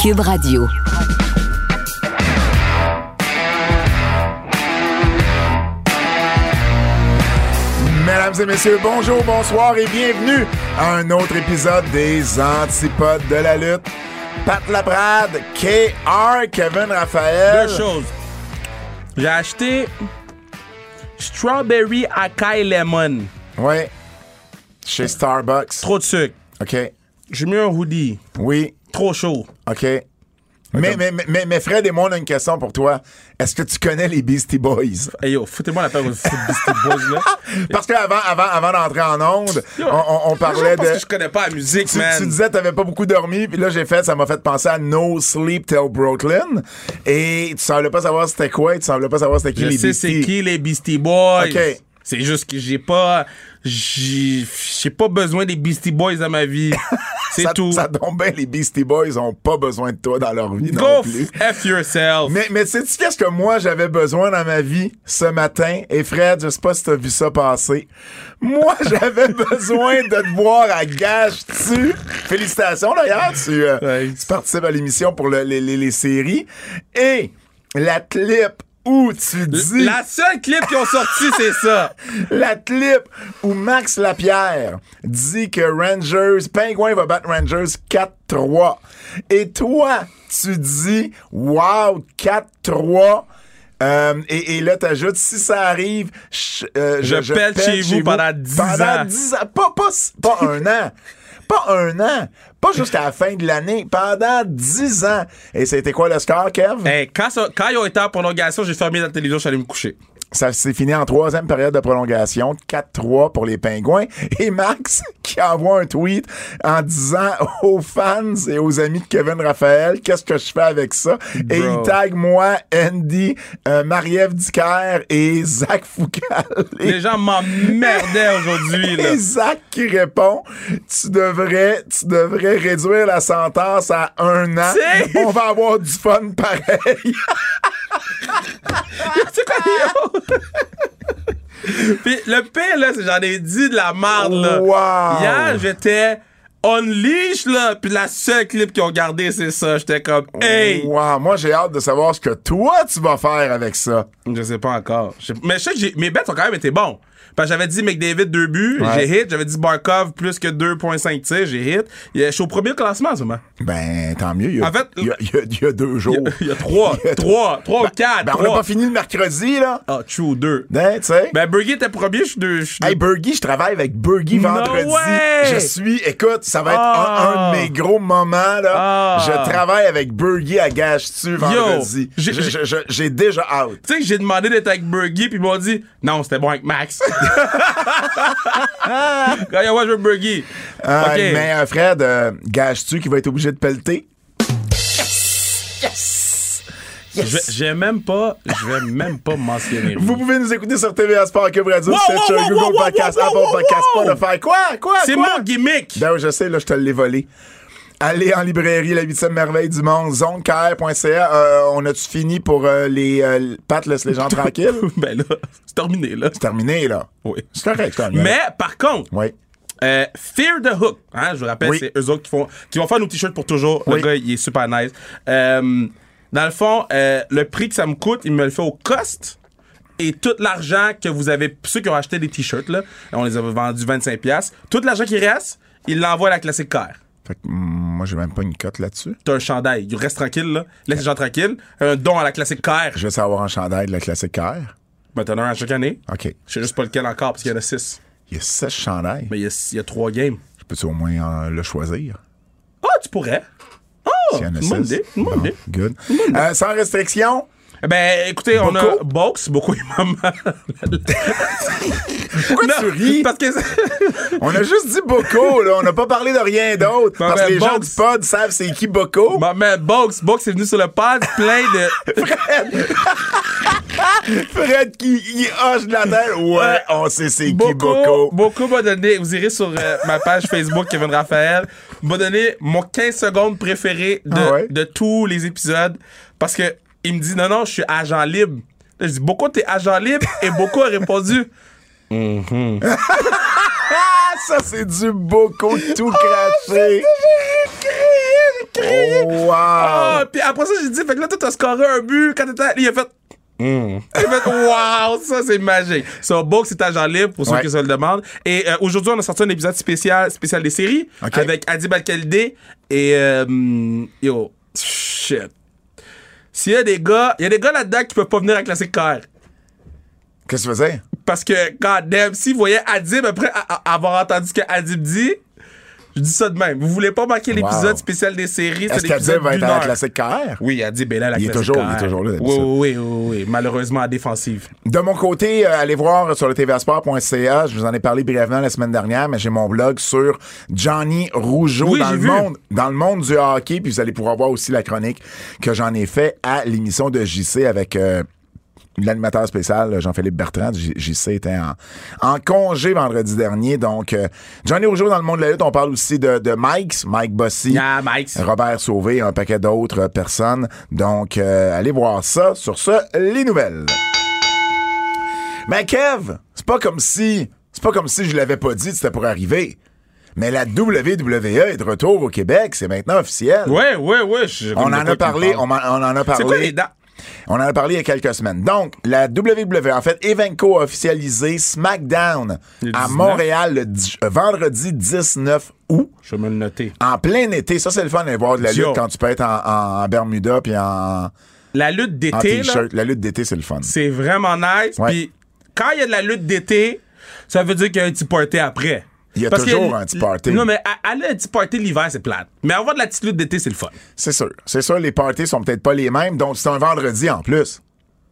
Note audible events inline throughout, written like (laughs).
Cube Radio. Mesdames et messieurs, bonjour, bonsoir et bienvenue à un autre épisode des Antipodes de la lutte. Pat Laprade, KR, Kevin Raphaël. Deux choses. J'ai acheté Strawberry Acai Lemon. Ouais. Chez Starbucks. Trop de sucre. OK. J'ai mis un hoodie. Oui. Trop chaud. OK. Mais, mais, mais, mais Fred et moi, on a une question pour toi. Est-ce que tu connais les Beastie Boys? Hey yo, foutez-moi la paire de Beastie Boys là. (laughs) Parce qu'avant avant, avant d'entrer en onde, Yo, on, parlait Parce de... que je connais pas la musique, Tu, man. tu disais que t'avais pas beaucoup dormi, puis là j'ai fait, ça m'a fait penser à No Sleep Till Brooklyn. Et tu semblais pas savoir c'était quoi, et tu semblais pas savoir c'était qui je les sais c'est Beastie. qui les Beastie Boys. Ok. C'est juste que j'ai pas. J'ai pas besoin des Beastie Boys dans ma vie. (laughs) C'est tout. Ça tombe bien, les Beastie Boys ont pas besoin de toi dans leur vie non plus. F yourself. Mais, mais sais-tu qu'est-ce que moi j'avais besoin dans ma vie ce matin? Et Fred, je sais pas si t'as vu ça passer. Moi, (laughs) j'avais besoin de te voir à Gage-tu. Félicitations d'ailleurs, tu, euh, tu participes à l'émission pour le- les, les- les séries. Et la clip où tu dis... La seule clip qu'ils ont sorti, c'est ça. (laughs) La clip où Max Lapierre dit que Rangers, Penguin va battre Rangers 4-3. Et toi, tu dis, wow, 4-3. Euh, et, et là, t'ajoutes, si ça arrive, je, euh, Je pète chez vous pendant 10 pendant ans. 10 ans. Pas, pas, pas un an. Pas un an. Pas jusqu'à la fin de l'année. Pendant 10 ans. Et c'était quoi le score, Kev? Quand, ça- quand ils ont été en prolongation, j'ai fermé la télévision, je suis allé me coucher. Ça s'est fini en troisième période de prolongation, 4-3 pour les Pingouins. Et Max (laughs) qui envoie un tweet en disant aux fans et aux amis de Kevin Raphaël, qu'est-ce que je fais avec ça? Et il tag moi, Andy, euh, Marie-Ève Dicker et Zach Foucal. Et, (laughs) Les gens m'emmerdaient aujourd'hui, là. et Zach qui répond, tu devrais, tu devrais réduire la sentence à un an. On va avoir du fun pareil. (laughs) (laughs) C'est quoi, yo? Puis le pire, là, c'est j'en ai dit de la merde, là. Wow. Hier, j'étais unleash, là. Puis la seule clip qu'ils ont gardé, c'est ça. J'étais comme, hey! Wow, moi j'ai hâte de savoir ce que toi tu vas faire avec ça. Je sais pas encore. Je sais- Mais je sais que j'ai- mes bêtes ont quand même été bons. Parce que j'avais dit McDavid deux buts, Ouais. j'ai hit. J'avais dit Barkov plus que 2.5 tirs, j'ai hit. Je suis au premier classement en ce moment. Ben, tant mieux. Il y a, En fait, il y a, il y a- il y a deux jours. (laughs) Il y a trois, trois, trois ou quatre, Ben, on n'a pas fini le mercredi, là. Ah, true, deux. Hein, tu sais? Ben, Burger était premier, je suis deux. Hey. Burgie, je travaille avec Burgie No vendredi. way! Je suis, écoute, ça va être Ah! un, un de mes gros moments, là. Ah! Je travaille avec Burgie à Gage-tu vendredi. j'ai- déjà out. Tu sais j'ai demandé d'être avec Burgie, puis ils m'ont dit non, c'était bon avec Max. (laughs) Quand il moi, je veux Burgie. Euh. Mais euh, Fred, euh, gages-tu qu'il va être obligé de pelleter? Je vais- je vais même pas, je vais même pas mentionner. Vous pouvez nous écouter sur TVA Sport, Cube Radio, Wow, Stitcher, wow, wow, Google Podcast, Apple Podcast. Spotify. Quoi? Quoi? C'est mon gimmick. Ben oui, je sais, là, je te l'ai volé. Allez en librairie, la huitième merveille du monde, zonekr.ca. Euh, on a-tu fini pour euh, les... Euh, Pat laisse les gens (laughs) tranquilles? ben là, c'est terminé là. C'est terminé, là. Oui. C'est correct, c'est terminé. Mais par contre, Oui. euh, Fear the Hook, hein, je vous rappelle, Oui. c'est eux autres qui font, qui vont faire nos t-shirts pour toujours. Oui. Le gars, il est super nice. Euh, dans le fond, euh, le prix que ça me coûte, il me le fait au cost. Et tout l'argent que vous avez, ceux qui ont acheté des t-shirts, là, on les a vendus 25$, tout l'argent qui reste, il l'envoie à la classique car. Fait que, moi, j'ai même pas une cote là-dessus. T'as un chandail, il reste tranquille, là. Laisse les gens tranquilles. Un don à la classique car. Je vais savoir un chandail de la classique car. Ben, t'en as un à chaque année. OK. Je sais juste pas lequel encore, parce qu'il y en a six. Il y a 16 chandails. Mais il y a, il y a trois games. Je peux-tu au moins euh, le choisir? Ah, tu pourrais. Ah, S'il y en a une bonne 6. idée, une bonne idée. Good. Euh, sans restriction, Ben, écoutez, on a Boko? Box, beaucoup et maman. (laughs) Pourquoi Non, tu ris? Parce que. (laughs) On a juste dit Boko, là. On n'a pas parlé de rien d'autre. Ben, parce que ben, les gens Box. du pod savent c'est qui Boko. Bon, mais Box, Box est venu sur le pod plein de. (laughs) Fred qui il hoche de la tête. Ouais, Ouais. on sait c'est qui Beaucoup, Boko. beaucoup m'a donné, vous irez sur euh, ma page Facebook Kevin Raphaël, m'a donné mon 15 secondes préféré de, Ah ouais? de tous les épisodes parce que il me dit non non, je suis agent libre. Là, je dis beaucoup t'es agent libre? Et beaucoup a répondu Ah, (laughs) (laughs) ça, c'est du Boko tout craché. Oh, wow. ah puis après ça j'ai dit fait que là toi t'as scoré un but quand t'étais il a fait Hmm. Il a fait wow, ça c'est magique. So, Box c'est agent libre pour ceux Ouais. qui se le demandent. Et euh, aujourd'hui, on a sorti un épisode spécial, spécial des séries avec Adib Al-Khalidé et euh, yo, shit. S'il y a des gars, il y a des gars là-dedans qui peuvent pas venir à Classic Car. Qu'est-ce que tu faisais? Parce que, god damn, s'ils voyaient Adib après a- a- avoir entendu ce que Adib dit, je dis ça de même. Vous voulez pas manquer l'épisode Wow. spécial des séries, Est-ce c'est l'épisode qu'Adib va être à la classique KR? Oui, là, à la Il est toujours- il est toujours là, Oui, oui, oui, oui, oui. Malheureusement, à défensive. De mon côté, euh, allez voir sur le tvasport.ca. Je vous en ai parlé brièvement la semaine dernière, mais j'ai mon blog sur Johnny Rougeau Oui, dans le vu. monde, dans le monde du hockey. Puis vous allez pouvoir voir aussi la chronique que j'en ai fait à l'émission de JC avec euh, l'animateur spécial Jean-Philippe Bertrand. JC était en, en congé vendredi dernier. Donc, euh, Johnny Rougeau dans le monde de la lutte. On parle aussi de, de Mike, Mike Bossy. Yeah, Mike. Robert Sauvé, un paquet d'autres euh, personnes. Donc, euh, allez voir ça. Sur ce, les nouvelles. Mais Kev, c'est pas comme si, c'est pas comme si je l'avais pas dit que c'était pour arriver. Mais la WWE est de retour au Québec, c'est maintenant officiel. Ouais, ouais, ouais. je- On en a parlé, on, en- on en a parlé. C'est quoi les dates? On en a parlé il y a quelques semaines. Donc, la WWE, en fait, Evenco a officialisé SmackDown à 19. Montréal le euh, vendredi 19 août. Je vais me le noter. En plein été, ça c'est le fun d'aller voir de la lutte quand tu peux être en, en Bermuda puis en, La lutte d'été. La lutte d'été, c'est le fun. c'est vraiment nice. Puis quand il y a de la lutte d'été, ça veut dire qu'il y a un petit party après. Il y a Parce toujours un petit party. Non, mais aller à un petit party l'hiver, c'est plate. Mais avoir de la petite lutte d'été, c'est le fun. C'est sûr. C'est sûr, les parties sont peut-être pas les mêmes. Donc, c'est un vendredi en plus.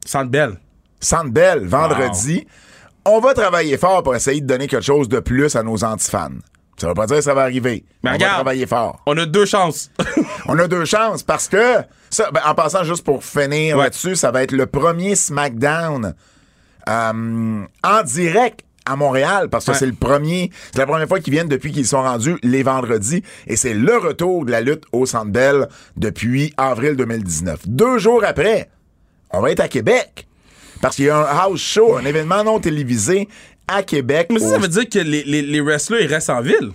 Sente belle. Centre Bell, vendredi. On va travailler fort pour essayer de donner quelque chose de plus à nos antifans. Ça veut pas dire que ça va arriver. Mais on regarde. va travailler fort. On a deux chances. (laughs) On a deux chances parce que, ça, ben, en passant juste pour finir Ouais. là-dessus, ça va être le premier SmackDown euh, en direct à Montréal parce que Ouais. c'est le premier, c'est la première fois qu'ils viennent depuis qu'ils sont rendus les vendredis et c'est le retour de la lutte au Centre Bell depuis avril 2019. Deux jours après, on va être à Québec parce qu'il y a un house show, un événement non télévisé à Québec. Mais ça, au- ça veut dire que les, les, les wrestlers, ils restent en ville.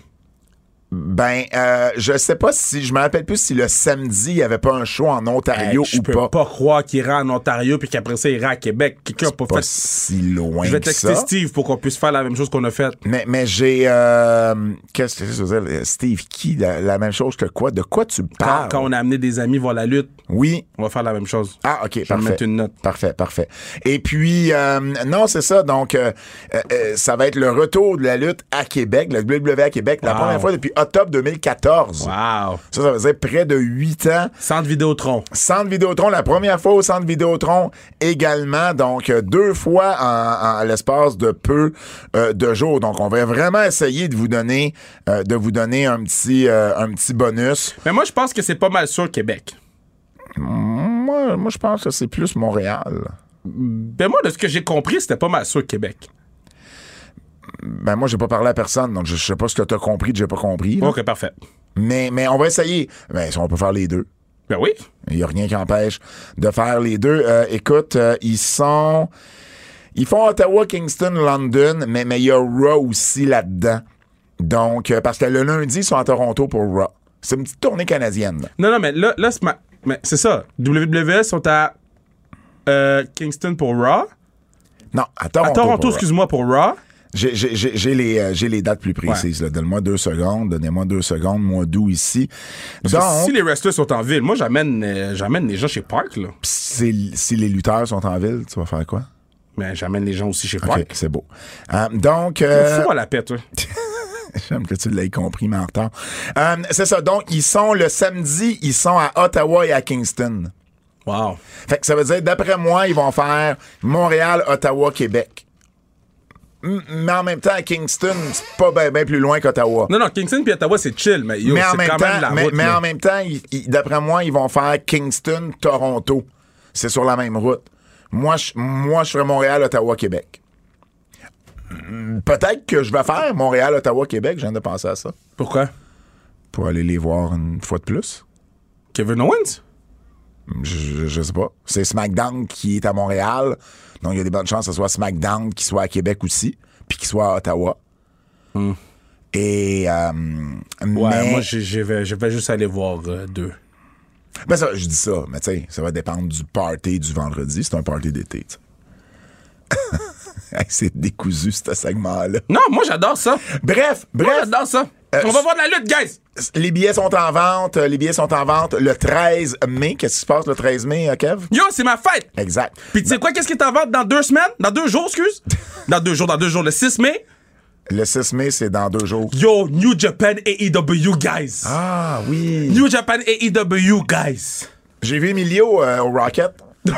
Ben, euh, je sais pas si, je me rappelle plus si le samedi, il y avait pas un show en Ontario je ou peux pas. pas. croire qu'il ira en Ontario puis qu'après ça, il ira à Québec. Quelqu'un pas Pas fait. si loin Je vais texter. Steve pour qu'on puisse faire la même chose qu'on a fait. Mais, mais j'ai, euh, qu'est-ce que je veux dire, Steve, qui, la, la même chose que quoi? De quoi tu Quand, parles? quand on a amené des amis voir la lutte, Oui. on va faire la même chose. Ah, OK, Je vais mettre une note. Parfait, parfait. Et puis, euh, non, c'est ça. Donc, euh, euh, ça va être le retour de la lutte à Québec, le WWE à Québec, la Wow. première fois depuis octobre 2014. Wow. Ça, ça faisait près de huit ans. Centre Vidéotron. Centre Vidéotron, la première fois au Centre Vidéotron également, donc euh, deux fois en, en l'espace de peu euh, de jours. Donc on va vraiment essayer de vous donner euh, de vous donner un petit euh, un petit bonus. Mais moi, je pense que c'est pas mal sûr Québec. Moi, moi je pense que c'est plus Montréal. Ben moi, de ce que j'ai compris, c'était pas mal sûr Québec. Ben moi j'ai pas parlé à personne, donc je, je sais pas ce que tu as compris, que j'ai pas compris. là. Ok, parfait. Mais mais on va essayer. Ben si on peut faire les deux. Ben oui. Il n'y a rien qui empêche de faire les deux. Euh, écoute, euh, ils sont. Ils font Ottawa, Kingston, London, mais mais il y a Raw aussi là-dedans. Donc, euh, parce que le lundi, ils sont à Toronto pour Raw. C'est une petite tournée canadienne. là. Non, non, mais là, là c'est ma- mais c'est ça. WWE sont à euh, Kingston pour Raw. Non, à Toronto. À Toronto, pour Raw. excuse-moi, pour Raw. J'ai- J'ai j'ai- j'ai les, euh, j'ai les dates plus précises. là. Donne-moi deux secondes. Donnez-moi deux secondes. Mois d'août ici. Parce que Donc, si les wrestlers sont en ville, moi, j'amène euh, j'amène les gens chez Park, là. si, si les lutteurs sont en ville, tu vas faire quoi? Mais j'amène les gens aussi chez Park. c'est beau. Euh, donc... euh, Fous-moi la paix, toi. (laughs) J'aime que tu l'aies compris, mais en retard. Euh, c'est ça. Donc, ils sont le samedi, ils sont à Ottawa et à Kingston. Wow. Fait que ça veut dire, d'après moi, ils vont faire Montréal, Ottawa, Québec. Mais en même temps, Kingston, c'est pas bien plus loin qu'Ottawa. Non, non, Kingston puis Ottawa, c'est chill, mais yo, Mais en même quand temps, même la mais, route. mais en même temps, d'après moi, ils vont faire Kingston, Toronto. C'est sur la même route. Moi, je, moi, je ferais Montréal, Ottawa, Québec. Peut-être que je vais faire Montréal, Ottawa, Québec. Je viens de penser à ça. Pourquoi? Pour aller les voir une fois de plus. Kevin Owens? Je, sais pas. C'est SmackDown qui est à Montréal. Donc, il y a des bonnes chances que ce soit SmackDown qui soit à Québec aussi, puis qui soit à Ottawa. Et. euh, Ouais, mais- moi, je vais, juste aller voir euh, deux. Ben ça, je dis ça, mais tu sais, ça va dépendre du party du vendredi. C'est un party d'été, tu sais. (laughs) C'est décousu, ce segment-là. Non, moi, j'adore ça. Bref, Moi, bref, j'adore ça. Euh, On va voir de la lutte, guys. Les billets sont en vente. euh, Les billets sont en vente le 13 mai. Qu'est-ce qui se passe le 13 mai, euh, Kev? Yo, c'est ma fête. Exact. Puis tu sais quoi, qu'est-ce qui est en vente dans deux semaines? Dans deux jours, excuse? (laughs) Dans deux jours, dans deux jours, le 6 mai? Le 6 mai, c'est dans deux jours. Yo, New Japan AEW, guys. Ah, oui. New Japan AEW, guys. J'ai vu Emilio euh, au Rocket. (laughs)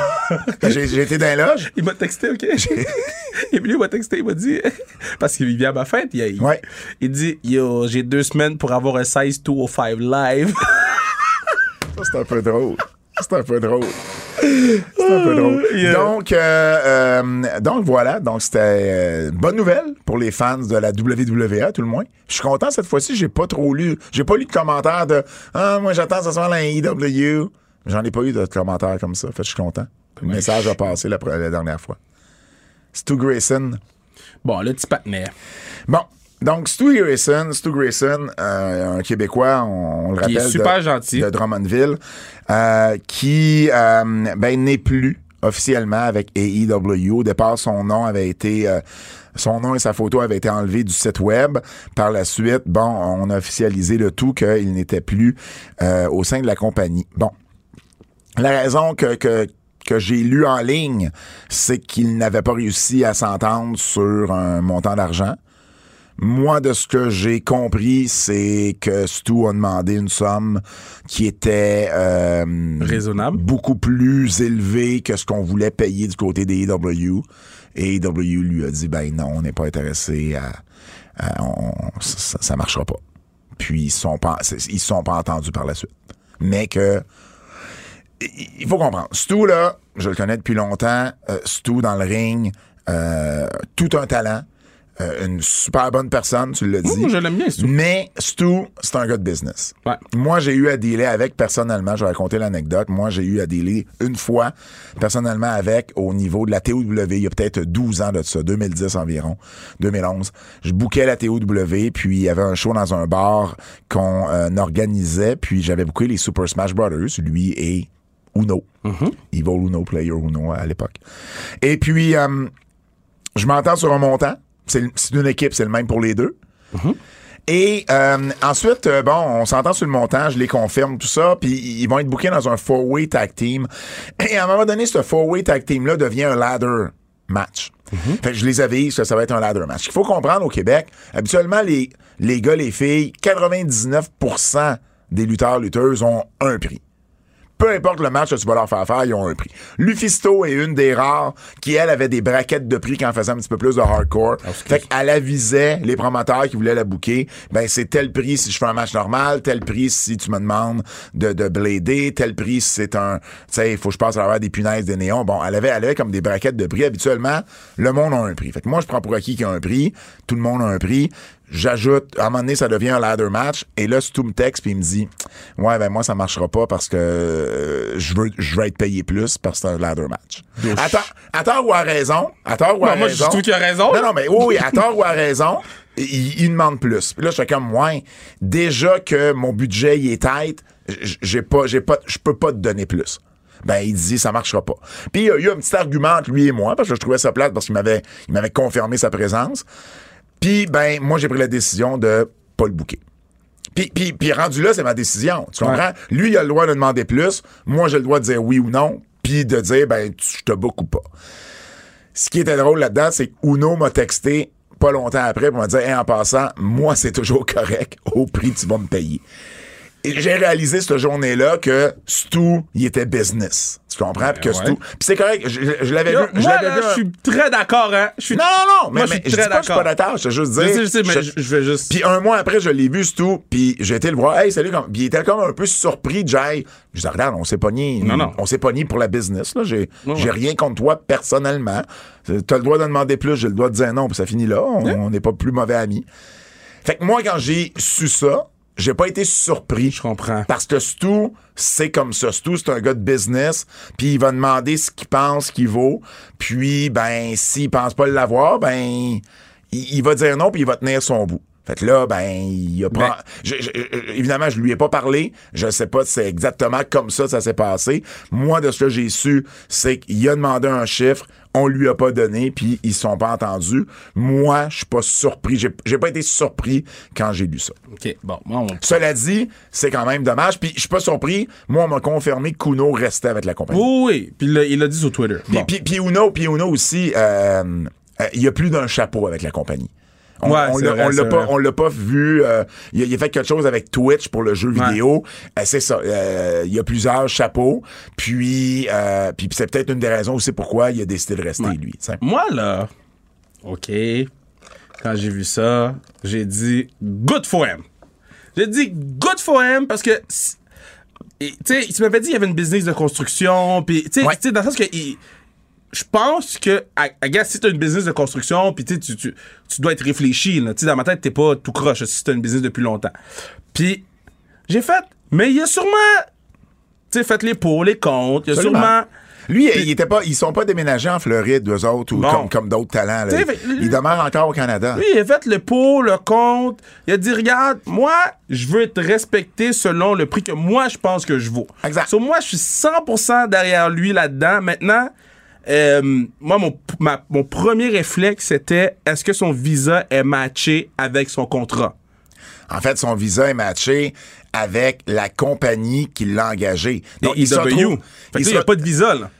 J'ai été dans les loges. Il m'a texté, OK? (laughs) Emilio m'a texté, il m'a dit, (laughs) parce qu'il vient à ma fête, il, Ouais. il dit, yo, j'ai deux semaines pour avoir un size 205 live. Ça, c'est un peu drôle. C'est un peu drôle. C'est un peu drôle. Yeah. Donc, euh, euh, donc voilà. Donc c'était euh, une bonne nouvelle pour les fans de la WWE, tout le moins. Je suis content cette fois-ci. J'ai pas trop lu. J'ai pas lu de commentaires de Ah, moi j'attends ce soit la AEW. J'en ai pas eu de commentaires comme ça. Fait que je suis content. Le message a passé la, la dernière fois. Stu Grayson. Bon, le petit patinet. Bon. Donc, Stu Grayson, Stu Grayson, euh, un Québécois, on, on le Qui est rappelle. super de, gentil. De Drummondville, euh, qui euh, ben, n'est plus officiellement avec AEW. Au départ, son nom avait été... son nom et sa photo avaient été enlevés du site web. Par la suite, bon, on a officialisé le tout qu'il n'était plus euh, au sein de la compagnie. Bon. La raison que, que, que j'ai lu en ligne, c'est qu'il n'avait pas réussi à s'entendre sur un montant d'argent. Moi, de ce que j'ai compris, c'est que Stu a demandé une somme qui était euh, Raisonnable. beaucoup plus élevée que ce qu'on voulait payer du côté des AEW. Et AEW lui a dit, ben non, on n'est pas intéressé à... à- on- ça, ça marchera pas. Puis ils sont pas, ils sont pas entendus par la suite. Mais que il faut comprendre. Stu, là, je le connais depuis longtemps. Euh, Stu, dans le ring, euh, tout un talent. Euh, une super bonne personne, tu l'as dit. Moi, je l'aime bien, Stu. Mais Stu, c'est un gars de business. Ouais. Moi, j'ai eu à dealer avec personnellement, je vais raconter l'anecdote. Moi, j'ai eu à dealer une fois personnellement avec au niveau de la TOW, il y a peut-être 12 ans de ça, 2010 environ, 2011. Je bouquais la TOW, puis il y avait un show dans un bar qu'on euh, organisait, puis j'avais booké les Super Smash Brothers, lui et Uno. Evil Uno, Player Uno à l'époque. Et puis, euh, je m'entends sur un montant. C'est une équipe, c'est le même pour les deux. Et euh, ensuite, euh, bon, on s'entend sur le montant, je les confirme, tout ça, puis ils vont être bookés dans un four-way tag team. Et à un moment donné, ce four-way tag team-là devient un ladder match. Fait que je les avise que ça va être un ladder match. Il faut comprendre au Québec, habituellement, les, les gars, les filles, 99% des lutteurs, lutteuses ont un prix peu importe le match que tu vas leur faire faire, ils ont un prix. Lufisto est une des rares qui, elle, avait des braquettes de prix quand elle faisait un petit peu plus de hardcore. fait qu'elle avisait les promoteurs qui voulaient la booker, ben c'est tel prix si je fais un match normal, tel prix si tu me demandes de, de blader, tel prix si c'est un... Tu sais, il faut que je passe à travers des punaises, des néons. Bon, elle avait, elle avait comme des braquettes de prix. Habituellement, le monde a un prix. Fait que moi, je prends pour acquis qu'il y a un prix. Tout le monde a un prix. J'ajoute, à un moment donné, ça devient un ladder match. Et là, Stu me texte puis il me dit, ouais, ben moi, ça marchera pas parce que euh, je veux, je veux être payé plus parce que c'est un ladder match. Attends, à tort ou à raison, à tort ou à Non, moi, je raison. trouve qu'il a raison. Non, non, mais oui, à tort ou à raison, il, il demande plus. Puis là, je fais comme, ouais, déjà que mon budget, il est tête, j'ai pas, j'ai pas, je peux pas te donner plus ben il dit ça marchera pas. Puis il y a eu un petit argument entre lui et moi parce que je trouvais ça plate parce qu'il m'avait il m'avait confirmé sa présence. Puis ben moi j'ai pris la décision de pas le bouquer. Puis, puis, puis rendu là, c'est ma décision. Tu comprends? Lui, il a le droit de demander plus. Moi, j'ai le droit de dire oui ou non. Puis de dire, ben, tu- je te book ou pas. Ce qui était drôle là-dedans, c'est que Uno m'a texté pas longtemps après pour me dire, Hey, en passant, moi, c'est toujours correct au prix que tu vas me payer. Et j'ai réalisé cette journée-là que Stu, il était business. Tu comprends? Puis que ouais. Stu. Puis c'est correct, je, je l'avais vu. je moi, l'avais là, vu je suis très d'accord, hein. Je suis Non, non, non, mais, Moi, je mais suis je très pas que je suis pas d'accord. d'accord. Je veux juste dire. Je sais, je sais, mais je- je, je vais juste. Puis un mois après, je l'ai vu, Stu, puis j'ai été le voir. Hey, salut. comme- Puis il était comme un peu surpris, Jay. Je dis, regarde, on s'est pogné. Non, non. On s'est pogné pour la business, là. J'ai Ouais, j'ai ouais. rien contre toi personnellement. T'as le droit de demander plus, j'ai le droit de dire non, puis ça finit là. On on n'est pas plus mauvais amis. Fait que moi, quand j'ai su ça, j'ai pas été surpris. Je comprends. Parce que Stu, c'est comme ça. Stu, c'est un gars de business, puis il va demander ce qu'il pense qu'il vaut. Puis, ben, s'il pense pas l'avoir, ben, il, il va dire non, puis il va tenir son bout. Fait que là, ben, il a pas... Ben- je- je- je- évidemment, je lui ai pas parlé. Je sais pas si c'est exactement comme ça ça s'est passé. Moi, de ce que j'ai su, c'est qu'il a demandé un chiffre, on lui a pas donné, puis ils sont pas entendus. Moi, je suis pas surpris. J'ai pas été surpris quand j'ai lu ça. OK, bon, on... Cela dit, c'est quand même dommage. Puis je suis pas surpris. Moi, on m'a confirmé que Kuno restait avec la compagnie. Oui, oui. Puis il l'a- il l'a dit sur Twitter. Puis, Bon. puis, puis Uno, puis Uno aussi, euh, euh, il y a plus d'un chapeau avec la compagnie. On, Ouais, l'a- pas, on l'a pas vu. euh, il, a, il a fait quelque chose avec Twitch pour le jeu Ouais. vidéo. Euh, c'est ça. euh, il y a plusieurs chapeaux. Puis, puis c'est peut-être une des raisons aussi pourquoi il a décidé de rester, Ouais. lui. Moi, là, OK, quand j'ai vu ça, j'ai dit good for him. J'ai dit good for him parce que. Tu sais, tu m'avais dit qu'il y avait une business de construction, puis tu sais, Ouais. tu sais, dans le sens que. il- je pense que, I guess, si t'as une business de construction, puis tu, tu, tu, dois être réfléchi, là. Dans ma tête, t'es pas tout croche si t'as une business depuis longtemps. Puis, j'ai fait, mais il y a sûrement, tu sais, fait les pour, les contre, il y a Absolument. sûrement. Lui, il était pas, ils sont pas déménagés en Floride, eux autres, ou Bon. comme, comme d'autres talents. là. Ils demeurent encore au Canada. Lui, il a fait le pour, le contre. Il a dit, regarde, moi, je veux être respecté selon le prix que moi, je pense que je vaux. Exact. So, moi, je suis 100% derrière lui là-dedans. Maintenant, euh, moi, mon, ma- mon premier réflexe, c'était, est-ce que son visa est matché avec son contrat? En fait, son visa est matché avec la compagnie qui l'a engagé. Donc, Et il n'y a pas de visa, là.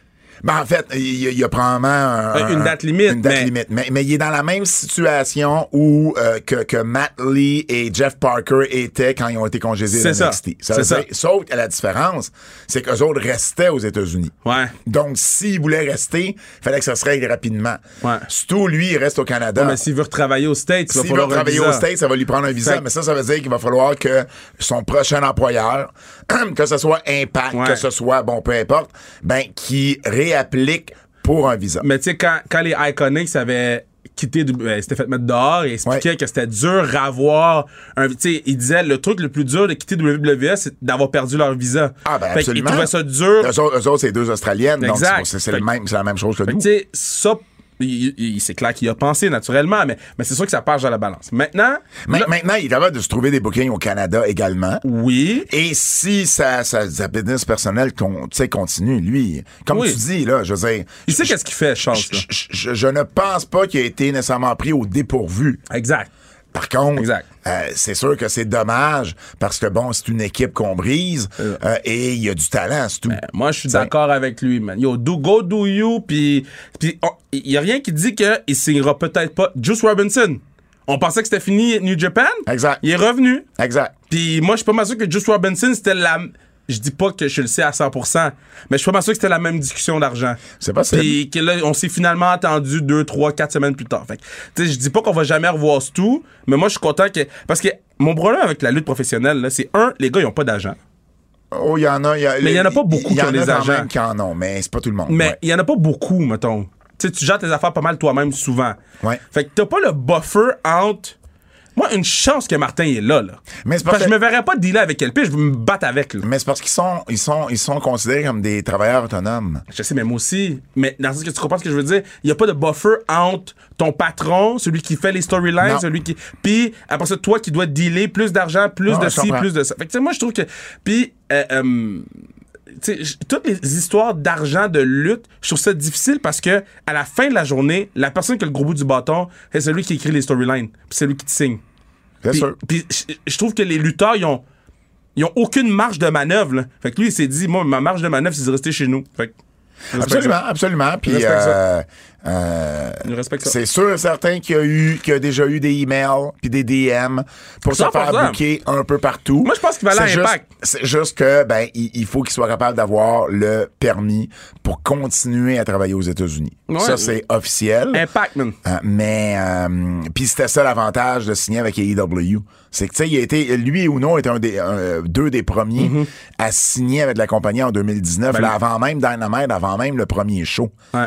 Ben, en fait, il y, y a probablement un- Euh, une un- date limite, Une date mais- limite. Mais, mais il est dans la même situation où euh, que, que Matt Lee et Jeff Parker étaient quand ils ont été congédiés de ça. NXT. Ça ça. dire- Sauf que la différence, c'est qu'eux autres restaient aux États-Unis. Ouais. Donc, s'ils voulaient rester, il fallait que ça se règle rapidement. Ouais. Stu, lui, il reste au Canada. Mais s'il veut retravailler aux States, il va veut falloir un travailler visa. au States, ça va lui prendre un visa. Fait- Mais ça, ça veut dire qu'il va falloir que son prochain employeur, (clears throat) que ce soit Impact, Ouais. que ce soit, bon, peu importe, ben, qui réapplique pour un visa. Mais tu sais, quand, quand les Iconics avaient quitté, euh, s'étaient fait mettre dehors et expliquaient Ouais. que c'était dur d'avoir un. Tu sais, ils disaient le truc le plus dur de quitter WWE, c'est d'avoir perdu leur visa. Ah, ben, Fait absolument. trouvaient ça dur. Eux autres, c'est deux Australiennes, donc Exact. c'est- c'est que- même- c'est la même chose que Fait que nous. tu sais, ça, il- il- c'est clair qu'il a pensé naturellement, mais, mais c'est sûr que ça part dans la balance. Maintenant, Ma- là- Maintenant, il est capable de se trouver des bookings au Canada également. oui. Et si sa, sa, sa business personnelle con- continue, lui, comme Oui. tu dis, là, je veux dire, Il sait qu'est-ce qu'il fait, Charles. je, je- je- je ne pense pas qu'il a été nécessairement pris au dépourvu. Exact. Par contre, euh, c'est sûr que c'est dommage parce que bon, c'est une équipe qu'on brise euh, et il y a du talent, c'est tout. Moi, je suis d'accord avec lui, man. Yo, do, go do you, puis puis oh, il y a rien qui dit qu'il signera peut-être pas Juice Robinson. On pensait que c'était fini New Japan. Exact. Il est revenu. Exact. Puis moi, je suis pas mal sûr que Juice Robinson, c'était la... Je dis pas que je le sais à 100%, mais je suis pas sûr que c'était la même discussion d'argent. C'est possible. Puis que là, on s'est finalement entendu deux, trois, quatre semaines plus tard. Fait que, tu sais, je dis pas qu'on va jamais revoir ce tout, mais moi, je suis content que... Parce que mon problème avec la lutte professionnelle, là, c'est un, les gars, ils ont pas d'argent. Oh, il y en a. y a- Mais il y en a pas beaucoup il y qui en ont des agents. même qui en ont, mais c'est pas tout le monde. Mais Ouais. il y en a pas beaucoup, mettons. Tu sais, tu gères tes affaires pas mal toi-même souvent. Ouais. Fait que t'as pas le buffer entre. Moi, une chance que Martin est là, là. Mais c'est parce parce que je que- me verrais pas dealer avec LP, je veux me battre avec, là. Mais c'est parce qu'ils sont, ils sont, ils sont considérés comme des travailleurs autonomes. Je sais, même aussi. Mais dans ce que tu comprends ce que je veux dire, il y a pas de buffer entre ton patron, celui qui fait les storylines, celui qui. Puis après ça, toi qui dois dealer plus d'argent, plus Non, de je ci, comprends. plus de ça. Fait que tu sais, moi, je trouve que. Puis. euh, euh, toutes les histoires d'argent de lutte, je trouve ça difficile parce que à la fin de la journée, la personne qui a le gros bout du bâton, c'est celui qui écrit les storylines, puis c'est lui qui te signe. Bien Puis, sûr. puis je- trouve que les lutteurs, ils ont, ils ont aucune marge de manœuvre. là. Fait que lui, il s'est dit, moi, ma marge de manœuvre, c'est de rester chez nous. Fait que, respecte Absolument, absolument. Puis euh, Euh, c'est sûr et certain qu'il y a eu, qu'il y a déjà eu des emails puis des DM pour se 100%. faire booker un peu partout. Moi, je pense qu'il va aller à C'est juste- Impact. C'est juste que, ben, il, il faut qu'il soit capable d'avoir le permis pour continuer à travailler aux États-Unis. Ouais. Ça, c'est officiel. Impact, man. Euh, mais euh, puis c'était ça l'avantage de signer avec AEW. C'est que tu sais, il a été lui ou non était un des un, deux des premiers à signer avec la compagnie en 2019, Mm-hmm. Ben, là, avant même Dynamite, avant même le premier show. Ouais.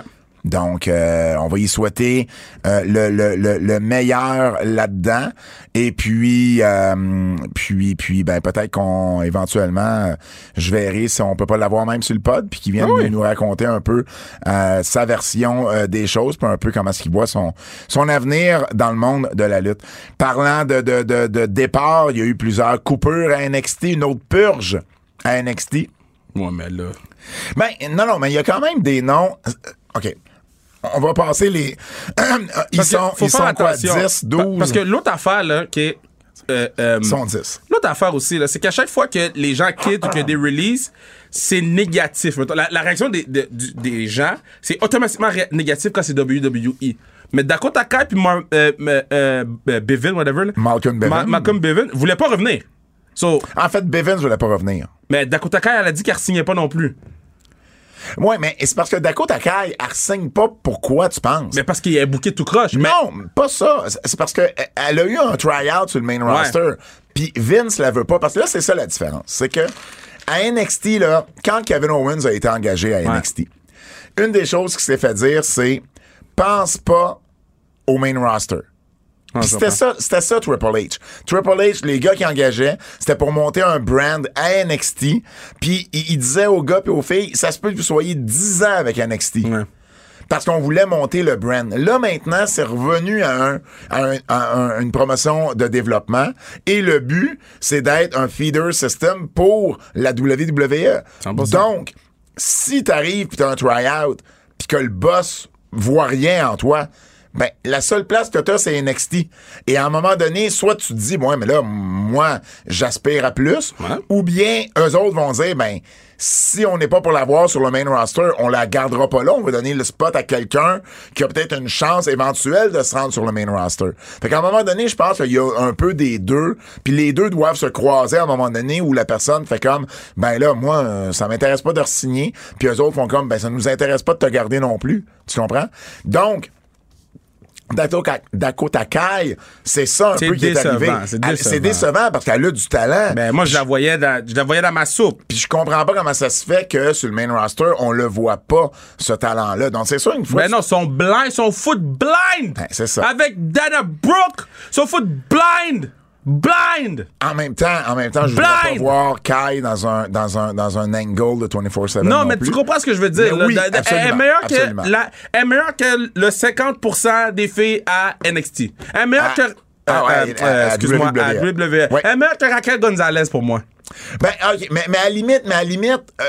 Donc, euh, on va y souhaiter euh, le, le, le, le meilleur là-dedans. Et puis, euh, puis, puis, ben peut-être qu'on éventuellement, euh, je verrai si on peut pas l'avoir même sur le pod, puis qu'il vienne oui. nous raconter un peu euh, sa version euh, des choses, puis un peu comment est-ce qu'il voit son son avenir dans le monde de la lutte. Parlant de de, de, de départ, il y a eu plusieurs coupures à NXT, une autre purge à NXT. Ouais, mais là. Ben, non, non, mais il y a quand même des noms. OK. On va passer les. (clears throat) ils Parce sont, faut ils faire sont quoi, attention. 10, 12? Parce que l'autre affaire, là, qui est. euh, euh, Ils sont 10. L'autre affaire aussi, là, c'est qu'à chaque fois que les gens quittent ou qu'il y a des releases, c'est négatif. La, la réaction des, des, du- des gens, c'est automatiquement ré- négatif quand c'est WWE. Mais Dakota Kai puis Mar- euh, euh, euh, Bevin, whatever, là, Malcolm Bevin. Ma- Malcolm Bevin, voulait pas revenir. So, En fait, Bevins ne voulait pas revenir. mais Dakota Kai, elle a dit qu'elle signait pas non plus. Ouais, mais c'est parce que Dakota Kai, elle signe pas pourquoi tu penses. Mais parce qu'il a booké tout croche. Mais Non, pas ça. C'est- parce que euh, a eu un try-out sur le main roster. Puis Vince la veut pas. Parce que là, c'est ça la différence. C'est que à NXT, là, quand Kevin Owens a été engagé à NXT, une des choses qui s'est fait dire, c'est pense pas au main roster. Ah, c'était ça, c'était ça Triple H. Triple H, les gars qui engageaient, c'était pour monter un brand à NXT. Puis il, il disait aux gars et aux filles, ça se peut que vous soyez 10 ans avec NXT. Ouais. Parce qu'on voulait monter le brand. Là, maintenant, c'est revenu à, un, à un- à un- une promotion de développement. Et le but, c'est d'être un feeder system pour la WWE. 100%. Donc, si t'arrives pis t'as un tryout, puis que le boss voit rien en toi, ben, la seule place que t'as, c'est NXT. Et à un moment donné, soit tu te dis, bon, mais là, moi, j'aspire à plus, Ouais. ou bien eux autres vont dire, ben, si on n'est pas pour l'avoir sur le main roster, on la gardera pas là, on va donner le spot à quelqu'un qui a peut-être une chance éventuelle de se rendre sur le main roster. Fait qu'à un moment donné, je pense qu'il y a un peu des deux, puis les deux doivent se croiser à un moment donné où la personne fait comme, ben là, moi, euh, ça m'intéresse pas de re-signer, puis eux autres font comme, ben ça nous intéresse pas de te garder non plus. Tu comprends? Donc, Dakota, Kai, c'est ça un peu qui est arrivé. c'est décevant. C'est décevant parce qu'elle a du talent. Ben, moi, je la voyais dans, je la voyais dans ma soupe. Puis je comprends pas comment ça se fait que sur le main roster, on le voit pas, ce talent-là. Donc c'est sûr, une fois. Ben non, son blind, son foot blind! Ben, c'est ça. Avec Dana Brooke, son foot blind! Blind! En même temps, en même temps, je voudrais pas Blind! voir Kai dans un, dans un, dans un angle de 24-7. Non, mais plus. tu comprends ce que je veux dire. Mais là. oui, Da- da- absolument, elle, est meilleure que la, elle est meilleure que le 50% des filles à NXT. Elle est meilleure Ah, que. ah ouais, à- à excuse-moi, à WWE. Ouais. Elle est meilleure que Raquel Gonzalez pour moi. Ben, ok, mais, mais à la limite, mais à la limite, euh,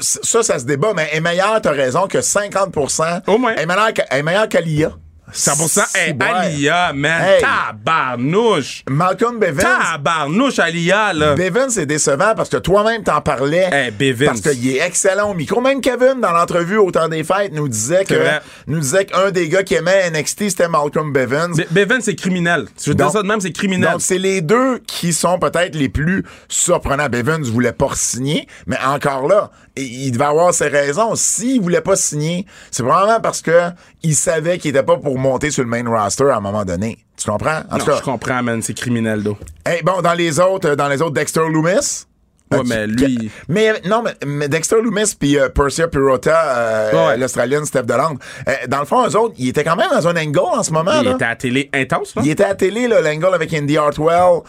ça, ça se débat, mais elle est meilleure, t'as raison, que 50%. Au moins. Elle est meilleure que- elle est meilleure qu'Alia. 100% Si, hey. Alia, man. Hey. Tabarnouche. Malcolm Bevins. Tabarnouche, Alia, là. Bevin, c'est décevant parce que toi-même t'en parlais. Hey, Bevins. Parce qu'il est excellent au micro. Même Kevin, dans l'entrevue au temps des fêtes, nous disait que, vrai. nous disait qu'un des gars qui aimait NXT, c'était Malcolm Bevins. Be- Bevan, c'est criminel. Si je dis Donc- ça de même, c'est criminel. Donc, c'est les deux qui sont peut-être les plus surprenants. Bevins voulait pas signer, mais encore là, il il devait avoir ses raisons. S'il voulait pas signer, c'est probablement parce que il savait qu'il était pas pour monter sur le main roster à un moment donné. Tu comprends? En non, tout cas, je comprends, man. C'est criminel, d'eau. hey, bon, dans les autres, euh, dans les autres, Dexter Loomis? Ouais, Euh, mais lui- Mais non, mais, mais Dexter Loomis puis euh, Persia Pirota, euh, Ouais. l'Australienne Steph Deland, euh, dans le fond, eux autres, ils étaient quand même dans un angle en ce moment. Il là. était à la télé intense, là. Il était à la télé, là, l'angle avec Indy Hartwell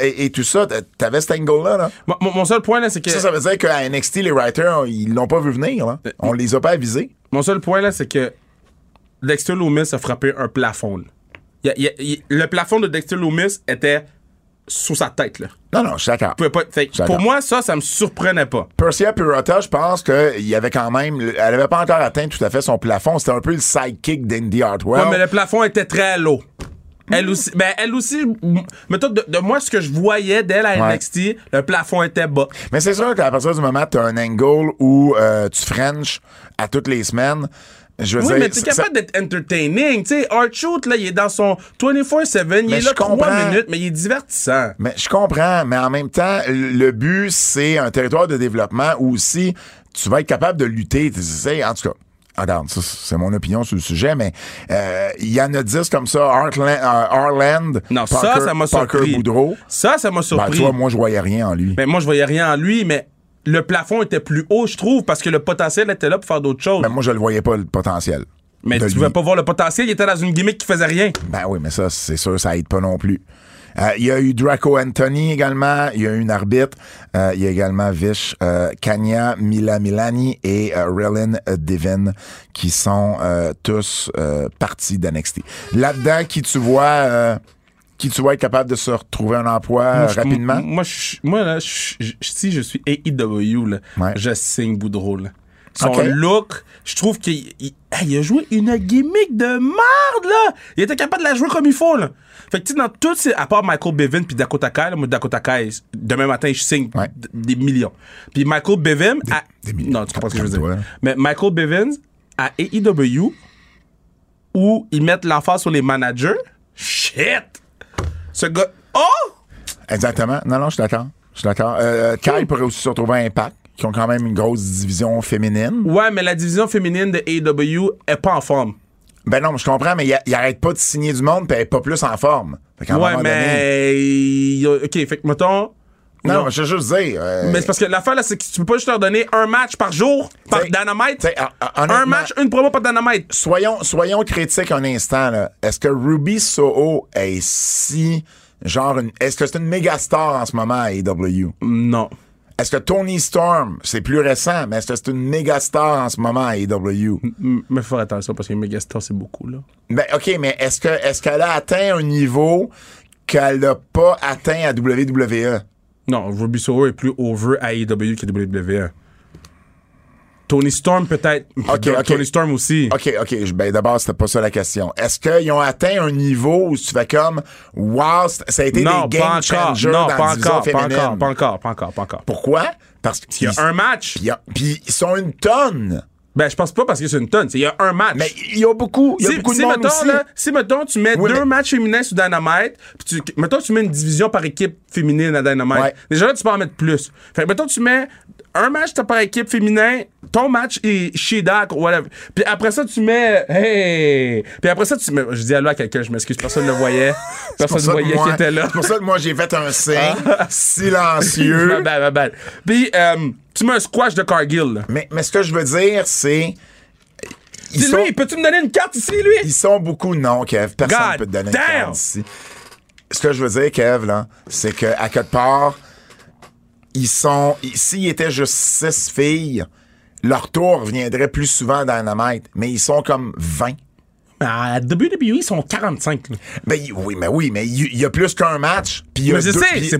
et, et tout ça. T'avais cet angle-là. Là. Mon, seul point, là, c'est que. Ça, ça veut dire qu'à NXT, les writers, ils l'ont pas vu venir. Là. On les a pas avisés. Mon seul point, là, c'est que Dexter Loomis a frappé un plafond. Il il il- le plafond de Dexter Loomis était sous sa tête, là. Non, non, je suis d'accord. Pour moi, ça, ça me surprenait pas. Persia Pirota, je pense qu'il y avait quand même. Elle avait pas encore atteint tout à fait son plafond. C'était un peu le sidekick d'Indy Hartwell. Ouais, mais le plafond était très low. Elle aussi, ben, elle aussi, mettons, de, de moi, ce que je voyais d'elle à Ouais. NXT, le plafond était bas. Mais c'est sûr qu'à partir du moment où tu as un angle où euh, tu French à toutes les semaines, Je veux Oui, dire, mais t'es ça- capable d'être entertaining. Tu sais, Art là, il est dans son 24-7, il est là 3 comprends. minutes, mais il est divertissant. Mais je comprends, mais en même temps, le but, c'est un territoire de développement où aussi tu vas être capable de lutter. Tu en tout cas, regarde, ça, c'est mon opinion sur le sujet, mais euh, il y en a 10 comme ça, Heartland, euh, Non, ça, Parker- ça m'a Parker. Boudreau. Ça, ça m'a Ben, surpris. tu vois, moi, je voyais rien en lui. Mais moi, je voyais rien en lui, mais le plafond était plus haut, je trouve, parce que le potentiel était là pour faire d'autres choses. Mais moi, je le voyais pas, le potentiel. mais tu lui. pouvais pas voir le potentiel, il était dans une gimmick qui faisait rien. Ben oui, mais ça, c'est sûr, ça aide pas non plus. Euh, Il y a eu Draco Anthony également. Il y a eu une arbitre. Euh, Il y a également Vish, euh, Kanya, Mila Milani et Relin Devin qui sont tous partis d'NXT. Là-dedans, qui tu vois, qui tu vois être capable de se retrouver un emploi Moi, je- rapidement? Moi, je- moi là, je- si je suis AEW, là, Ouais. je signe Boudreau. Là. Son Ok. look, je trouve qu'il il, a joué une gimmick de merde, là. Il était capable de la jouer comme il faut, là. Fait que, tu sais, dans toutes ces... À part Michael Bevin puis Dakota Kai, là, moi, Dakota Kai, demain matin, je signe Ouais. des millions. Puis Michael Bevin... a- des millions. Non, tu comprends ce que je veux dire. Mais Michael Bevin, à AEW, où ils mettent l'emphase sur les managers, shit! Ce gars... Oh! Exactement. Non, non, je suis d'accord. Je suis d'accord. Euh, Kai pourrait aussi se retrouver à Impact, qui ont quand même une grosse division féminine. Ouais, mais la division féminine de AEW est pas en forme. Ben non, je comprends, mais il, arrête pas de signer du monde, puis elle est pas plus en forme. Fait Ouais, donné- mais. Ok, fait que mettons. Non, je veux juste dire. euh, Mais c'est parce que l'affaire, là, c'est que tu peux pas juste leur donner un match par jour, par Dynamite. hon- hon- Un match, une promo par Dynamite. Soyons, soyons critiques un instant. là. Est-ce que Ruby Soho est si genre une, est-ce que c'est une méga star en ce moment à AEW? Non. Est-ce que Tony Storm, c'est plus récent, mais est-ce que c'est une méga star en ce moment à AEW? Mais faut attention parce que Megastar, c'est beaucoup, là. Ben, OK, mais est-ce que est-ce qu'elle a atteint un niveau qu'elle n'a pas atteint à WWE? Non, Ruby Soho est plus over à AEW que WWE. Tony Storm, peut-être. Ok, ok. Tony Storm aussi. OK, OK. Ben, d'abord, c'était pas ça la question. Est-ce qu'ils ont atteint un niveau où tu fais comme, wow, ça a été non, des game changers Non, dans pas encore, pas encore, pas encore, pas encore, pas encore. Pourquoi? Parce Il y a un match. puis ils sont une tonne. Ben, je pense pas parce que c'est une tonne. c'est- Il y a un match. Mais il y a beaucoup, il y a si, beaucoup de si, monde mettons, aussi. là, si, mettons, tu mets Oui, deux mais- matchs féminins sur Dynamite, puis tu, mettons, tu mets une division par équipe féminine à Dynamite. Ouais. Déjà là, tu peux en mettre plus. Fait que, mettons, tu mets un match t'as par équipe féminin, ton match est Shedak, whatever. Puis après ça, tu mets, hey! Puis après ça, tu mets, je dis allô à quelqu'un, je m'excuse, personne ne le voyait. (laughs) Personne ne voyait moi- qui était là. C'est pour ça que moi, j'ai fait un signe (laughs) Ah. silencieux. Ma bad, ma. Puis, euh, tu mets un squash de Cargill, là. mais, mais ce que je veux dire, c'est. Ils sont, lui, peux-tu me donner une carte ici, lui? ils sont beaucoup non, Kev. Personne ne peut te donner damn! une carte ici. Ce que je veux dire, Kev, là, c'est qu'à quelque part, ils sont. S'il était juste six filles, leur tour viendrait plus souvent dans Dynamite, mais ils sont comme 20. Ben, à WWE, ils sont 45. Ben oui, mais oui, mais il y, a plus qu'un match. Puis il y a c'est ça. Puis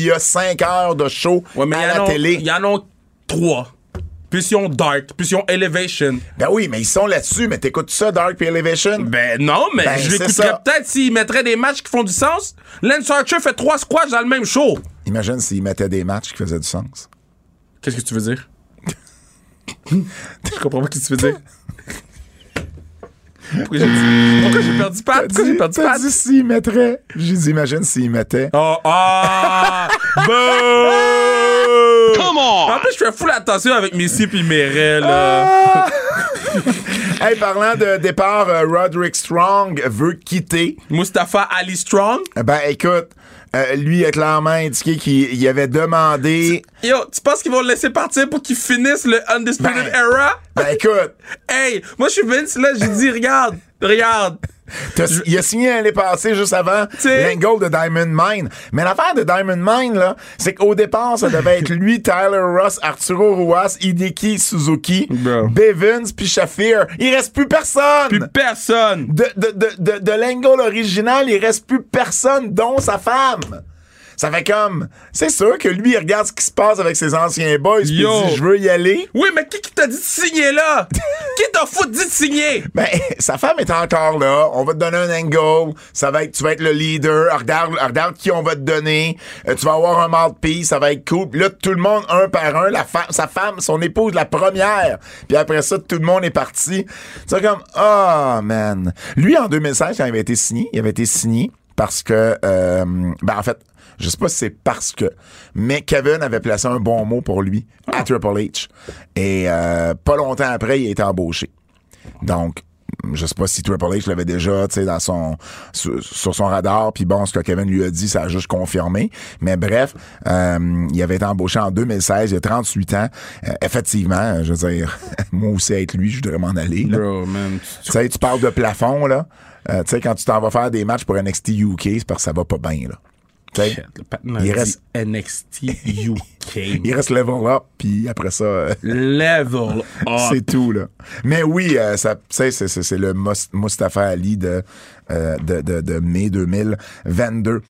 il y a 5 heures de show à la télé. Il y en a 3 plus ils ont Dark, plus ils ont Elevation. Ben oui, mais ils sont là-dessus, mais t'écoutes ça, Dark puis Elevation? Ben non, mais ben, je l'écouterais peut-être s'ils mettraient des matchs qui font du sens. Lance Archer fait trois squats dans le même show. Imagine s'ils mettaient des matchs qui faisaient du sens. Qu'est-ce que tu veux dire? (laughs) je comprends pas ce que tu veux dire. (laughs) Pourquoi j'ai dit- pourquoi j'ai perdu Pat? Pourquoi j'ai perdu Pat? dit s'ils mettraient. J'ai dit, imagine s'ils mettaient. Oh, ah! (laughs) Boo! Come on! En plus, je fais full attention avec mes si pis mes raies, là. (laughs) Hey, parlant de départ, euh, Roderick Strong veut quitter. Mustafa Ali Strong? Ben écoute, euh, lui a clairement indiqué qu'il il avait demandé. Yo, tu penses qu'ils vont le laisser partir pour qu'il finisse le Undisputed Ben- Era? Ben écoute, (laughs) Hey, moi je suis Vince là, j'ai dit regarde, regarde. Il a signé l'année passée juste avant l'angle de Diamond Mine. Mais l'affaire de Diamond Mine, là, c'est qu'au départ, ça devait être lui, Tyler Ross, Arturo Ruas, Hideki Suzuki, Bro. Bevins, puis Shafir. Il reste plus personne! Plus personne. de, de, de, de, de l'angle original, il reste plus personne, dont sa femme. Ça fait comme. C'est sûr que lui, il regarde ce qui se passe avec ses anciens boys, puis il dit Je veux y aller. Oui, mais qui, qui t'a dit de signer là? (laughs) qui t'a foutu dit de signer? Ben, (laughs) sa femme est encore là. On va te donner un angle. Ça va être, tu vas être le leader. Regarde, regarde qui on va te donner. Euh, tu vas avoir un mouthpiece. Ça va être cool. Puis là, tout le monde, un par un, la femme, sa femme, son épouse, la première. Puis après ça, tout le monde est parti. C'est comme, oh, man. Lui, en 2016, quand il avait été signé, il avait été signé parce que, euh, ben, en fait, je sais pas si c'est parce que, mais Kevin avait placé un bon mot pour lui à Triple H. Et euh, pas longtemps après, il a été embauché. Donc, je sais pas si Triple H l'avait déjà, tu sais, dans son sur, sur son radar. Puis bon, ce que Kevin lui a dit, ça a juste confirmé. Mais bref, euh, il avait été embauché en 2016, il a 38 ans. Euh, effectivement, je veux dire, (laughs) moi aussi être lui, je voudrais m'en aller. là. Bro, man. Tu sais, tu parles de plafond, là. Euh, tu sais, quand tu t'en vas faire des matchs pour NXT UK, c'est parce que ça va pas bien, là. Le Il reste- NXT UK. (laughs) il reste level up, puis après ça, euh, Level up. c'est tout, là. Mais oui, euh, ça, c'est, c'est, c'est le Mus- Mustafa Ali de, euh, de, de, de mai 2022.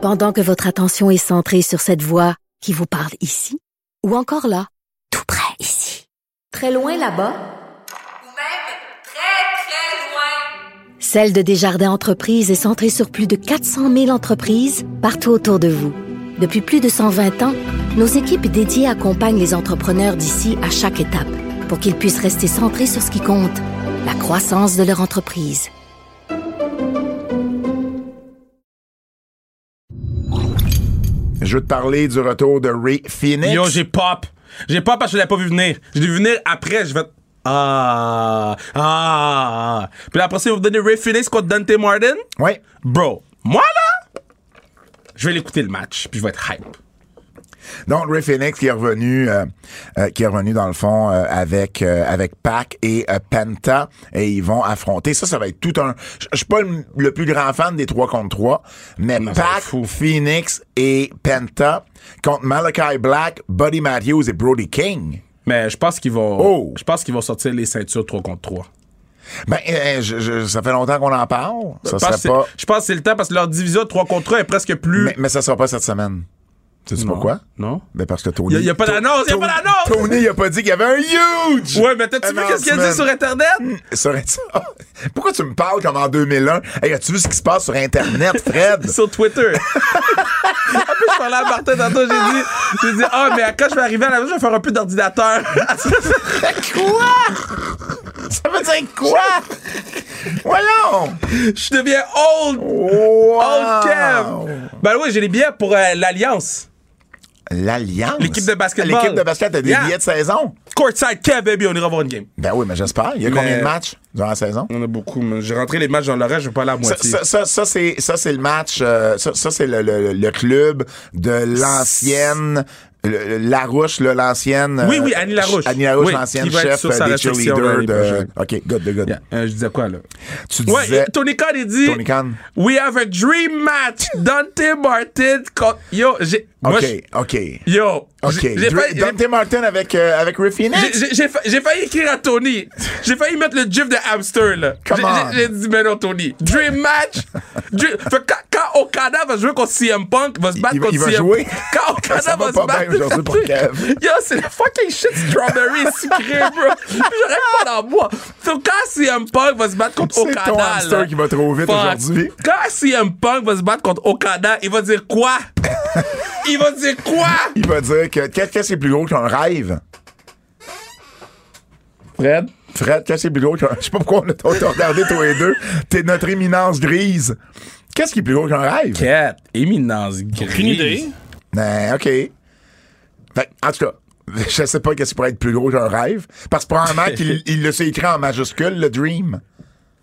Pendant que votre attention est centrée sur cette voix qui vous parle ici, ou encore là, tout près ici, très loin là-bas, ou même très, très loin. Celle de Desjardins Entreprises est centrée sur plus de 400 000 entreprises partout autour de vous. Depuis plus de 120 ans, nos équipes dédiées accompagnent les entrepreneurs d'ici à chaque étape pour qu'ils puissent rester centrés sur ce qui compte, la croissance de leur entreprise. Je veux te parler du retour de Ray Phoenix. Yo, j'ai pop. J'ai pop parce que je l'ai pas vu venir. Je l'ai vu venir après, je vais. Ah. Ah. Puis là, après ça, ils vont vous donner Ray Phoenix contre Dante Martin? Oui. Bro, moi là, je vais l'écouter le match, puis je vais être hype. Donc, Ray Phoenix qui est revenu, euh, euh, qui est revenu dans le fond euh, avec avec Pac et Penta et ils vont affronter. Ça, ça va être tout un. Je suis pas le, le plus grand fan des 3 contre 3, mais Non, Pac. Phoenix et Penta contre Malachi Black, Buddy Matthews et Brody King. Mais je pense qu'ils vont. Oh. Je pense qu'ils vont sortir les ceintures 3 contre 3. Ben, euh, je- je- ça fait longtemps qu'on en parle. Ça Je pense serait que c'est- pas. Je pense que c'est le temps parce que leur division 3 contre 3 est presque plus. Mais, mais ça sera pas cette semaine. Tu sais pourquoi? Non? Ben parce que Tony. Y a- y a pas d'annonce, y a pas d'annonce! Tony, il a pas dit qu'il y avait un huge! Ouais, mais t'as-tu vu qu'est-ce qu'il a dit sur. Internet? (laughs) Sur ça. (laughs) Pourquoi tu me parles comme en 2001? Hey, as-tu vu ce qui se passe sur Internet, Fred? (laughs) sur Twitter. en plus, je parlais à Martin tantôt, j'ai dit, j'ai dit, ah, mais quand je vais arriver à la maison, je vais faire un peu d'ordinateur. quoi? Ça veut dire quoi? Voyons! je deviens old, Wow! old Kev. Ben oui, j'ai les billets pour euh, l'Alliance. L'Alliance? L'équipe de basketball. L'équipe de basket a des Yeah. billets de saison? Courtside Kev, baby, on ira voir une game. Ben oui, mais j'espère. Il y a Mais- combien de matchs durant la saison? On a beaucoup, j'ai rentré les matchs dans l'oreille, je vais pas aller à Ça, moitié. ça, ça, ça, c'est ça c'est le match euh, ça, c'est le, le, le club de l'ancienne Larouche l'ancienne Oui, euh, oui, Annie Larouche. Annie Larouche Oui, l'ancienne chef euh, des cheerleaders de. OK good good good Yeah, euh, je disais quoi, là? tu Ouais, disais Tony Khan, il dit. Tony Khan. We have a dream match. Dante Martin. Yo, j'ai. Moi, OK OK Yo. OK failli- Dante Martin avec euh, avec Ray j'ai- Phoenix j'ai- J'ai fa- j'ai failli écrire à Tony. J'ai failli mettre le gif de hamster, là. J'ai- dit, mais non, Tony. Dream match. Dream- Fait que quand, quand Okada va jouer contre CM Punk, va se battre Il contre il va CM jouer? Quand Okada Ça va se battre. pour. Yo, c'est le fucking shit strawberry (laughs) sucré, bro. J'arrête pas d'en boire. Fait quand CM Punk va se battre contre C'est Okada. ton hamster là, qui va trop vite aujourd'hui. Quand CM Punk va se battre contre Okada, il va dire quoi? (laughs) il va dire quoi? il va dire que qu'est-ce que c'est plus gros qu'un rêve? Fred? Fred qu'est-ce que c'est plus gros qu'un je sais pas pourquoi on a t'a regardé tous les deux t'es notre éminence grise qu'est-ce qui est plus gros qu'un rêve? Quête, éminence grise. Aucune idée. Ben, OK. Fait, en tout cas, je sais pas qu'est-ce qui pourrait être plus gros qu'un rêve. Parce que probablement (laughs) qu'il il le sait écrit en majuscule, le Dream.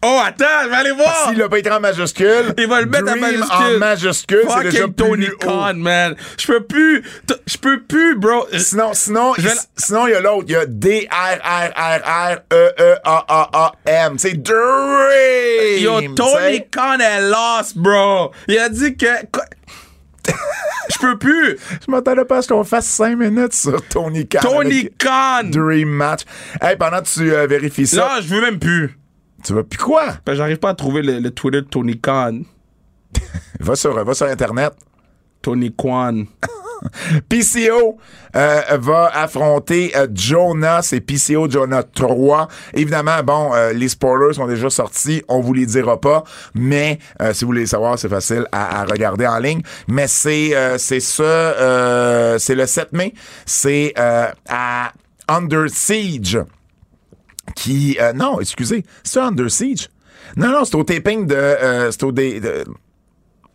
Oh, attends, je vais aller voir! S'il l'a pas écrit en majuscule, Il va le mettre en majuscule. en majuscule, c'est déjà Fucking plus Tony. Khan, man. Je peux plus. Je peux plus, bro. Sinon, sinon, il- sinon, il y a l'autre. Il y a D-R-R-R-R-E-E-A-A-A-M. C'est Dream. Yo, Tony. Khan est lost, bro. Il a dit que. (laughs) Je peux plus. Je m'attendais pas à ce qu'on fasse 5 minutes sur Tony Khan. Tony Khan. Dream Match. Hey, pendant que tu euh, vérifies ça, Là, je veux même plus. Tu veux plus quoi? Ben, j'arrive pas à trouver le, le Twitter de Tony Khan. (laughs) Va sur, va sur Internet. Tony Kwan. (laughs) PCO euh, va affronter euh, Jonah, c'est PCO Jonah 3. Évidemment, bon, euh, les spoilers sont déjà sortis, on vous les dira pas, mais si vous voulez les savoir, c'est facile à, à regarder en ligne. Mais c'est c'est ça, c'est le 7 mai, c'est à Under Siege qui euh, non, excusez, c'est Under Siege. Non, non, c'est au taping de, euh, c'est au dé- de-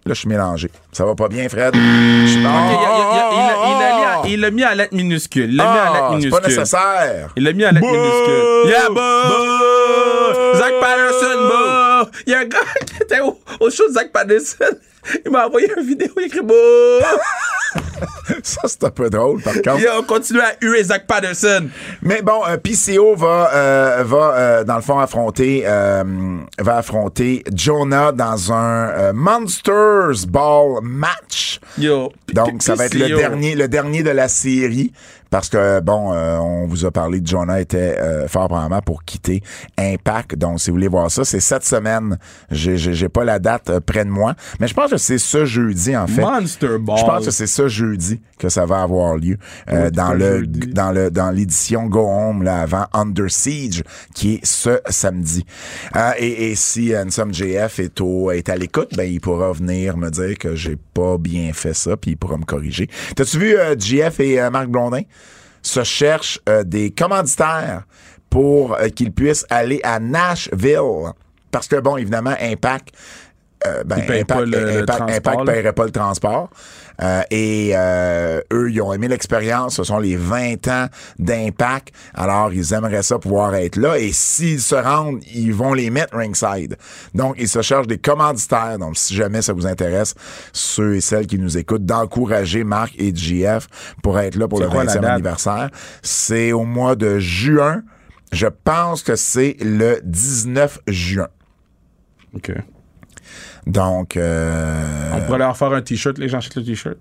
Là, je suis mélangé. Ça va pas bien, Fred. Je suis- Ok, il, Ah! l'a mis à lettre minuscule. Il l'a mis à Ah, lettre c'est minuscule. pas nécessaire. Il l'a mis à lettre minuscule. Yeah! Boo! Zach Patterson, boo! Il y a un gars (laughs) qui était au, au show de Zach Patterson. Il m'a envoyé une vidéo, il écrit boo! Ça, c'est un peu drôle, par contre. Et on continue à huer Zach Patterson. Mais bon, euh, PCO va, euh, va euh, dans le fond, affronter, euh, va affronter Jonah dans un Monsters Ball match. Yo. Donc, ça va être le dernier, le dernier de la série. Parce que, bon, euh, on vous a parlé que Jonah était euh, fort probablement pour quitter Impact. Donc, si vous voulez voir ça, c'est cette semaine. J'ai, j'ai, j'ai pas la date euh, près de moi. Mais je pense que c'est ce jeudi, en fait. Monster Ball. Je pense que c'est ce jeudi que ça va avoir lieu euh, dans le jeudi. dans le dans l'édition Go Home là avant Under Siege qui est ce samedi. Euh, et, et si Ansem JF est au est à l'écoute, ben il pourra venir me dire que j'ai pas bien fait ça puis il pourra me corriger. T'as-tu vu euh, JF et euh, Marc Blondin? Se cherchent euh, des commanditaires pour euh, qu'ils puissent aller à Nashville. Parce que bon évidemment Impact ben, Ils Impact, pas le- le Impact- transport, Impact là? paierait pas le transport. Euh, et euh, eux, ils ont aimé l'expérience. Ce sont les 20 ans d'impact. Alors, ils aimeraient ça pouvoir être là. Et s'ils se rendent, ils vont les mettre ringside. Donc, ils se cherchent des commanditaires. Donc, si jamais ça vous intéresse, ceux et celles qui nous écoutent, d'encourager Marc et JF pour être là pour le quoi la 20e date? anniversaire. C'est au mois de juin. Je pense que c'est le 19 juin. OK. Donc, euh, On pourrait leur faire un t-shirt, les gens achètent le t-shirt.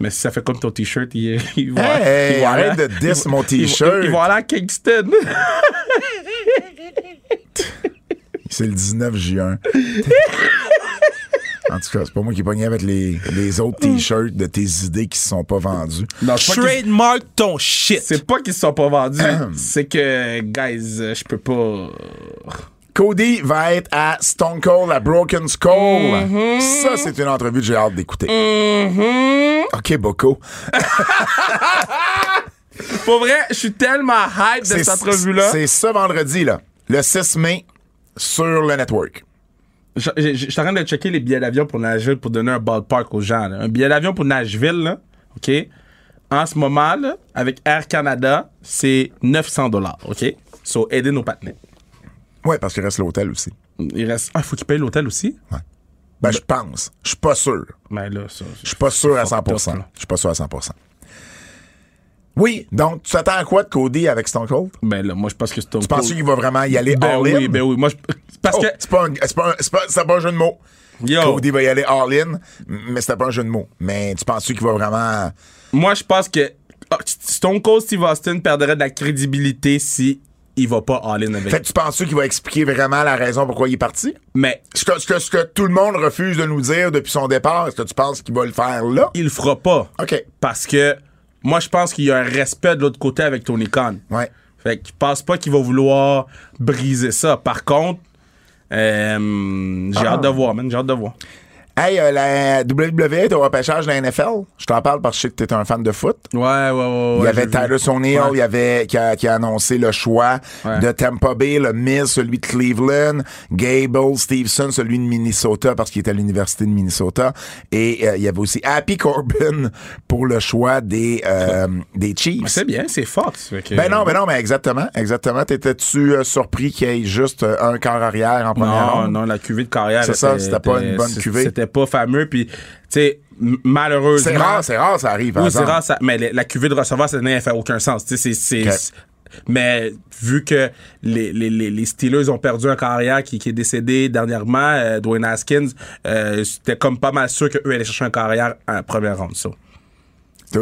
Mais si ça fait comme ton t-shirt, ils, ils vont. Hey, ils vont arrête aller- de diss mon t-shirt. Ils vont aller à Kingston. (laughs) C'est le 19 juin. (laughs) en tout cas, c'est pas moi qui ai pogné avec les, les autres t-shirts de tes idées qui se sont pas vendus. Non, Trademark ton shit. c'est pas qu'ils se sont pas vendus. (clears throat) c'est que, guys, je peux pas. Cody va être à Stone Cold à Broken Skull. Mm-hmm. Ça, c'est une entrevue que j'ai hâte d'écouter. OK, Boko. (laughs) Pour vrai, je suis tellement hype de cette entrevue-là. C'est ce vendredi, là, le 6 mai, sur le network. Je je- je suis en train de checker les billets d'avion pour Nashville pour donner un ballpark aux gens. là. Un billet d'avion pour Nashville, là, OK? En ce moment, là, avec Air Canada, c'est 900 dollars, OK? So, aider nos partenaires. Ouais, parce qu'il reste l'hôtel aussi. Il reste... Ah, faut qu'ils payent l'hôtel aussi? Ben, je pense. Je suis pas sûr. Mais là, ça... Je suis pas sûr à Fucked up, 100%. là. Je suis pas sûr à 100%. Oui, donc tu t'attends à quoi de Cody avec Stone Cold? Ben là, moi, je pense que c'est Tu penses qu'il va vraiment y aller Ben all-in? oui, ben oui. Moi, je... Parce Oh, que... c'est pas, un, c'est pas, un- c'est pas, c'est pas un jeu de mots. Yo, Cody va y aller all-in, mais c'était pas un jeu de mots. Mais tu penses qu'il va vraiment... moi, je pense que ah, Stone Cold Steve Austin perdrait de la crédibilité si il va pas all-in avec... Fait que tu penses qu'il va expliquer vraiment la raison pourquoi il est parti? Mais Ce que, ce, que, ce que tout le monde refuse de nous dire depuis son départ, est-ce que tu penses qu'il va le faire là? il le fera pas. OK. Parce que moi, je pense qu'il y a un respect de l'autre côté avec Tony Khan. Ouais. Fait qu'il pense pas qu'il va vouloir briser ça. Par contre, euh, j'ai Ah. hâte de voir, man. J'ai hâte de voir. Hey, euh, la WWE est au repêchage de la NFL. Je t'en parle parce que je sais que t'es un fan de foot. Ouais, ouais, ouais. Il y avait Tyler O'Neill, Ouais. il y avait qui a, qui a annoncé le choix Ouais. de Tampa Bay, le Miz, celui de Cleveland, Gable, Stevenson, celui de Minnesota parce qu'il était à l'université de Minnesota, et euh, il y avait aussi Happy Corbin (laughs) pour le choix des euh, des Chiefs. C'est bien, c'est Fox. Fait que- Ben non, ben non, mais exactement, exactement. T'étais-tu euh, surpris qu'il y ait juste euh, un quart arrière en première Non, ronde? non, la cuvée de carrière. C'est ça, était- c'était pas une bonne cuvée. C'était pas fameux. Puis, tu sais, malheureusement. C'est rare, c'est rare, ça arrive. Oui, c'est rare, ça- mais la, la cuvée de receveur, cette année, elle fait aucun sens. Tu sais, c'est- Mais vu que les, les, les, les Steelers ont perdu un carrière qui, qui est décédé dernièrement, euh, Dwayne Haskins, euh, c'était comme pas mal sûr qu'eux allaient chercher un carrière en première ronde. ça.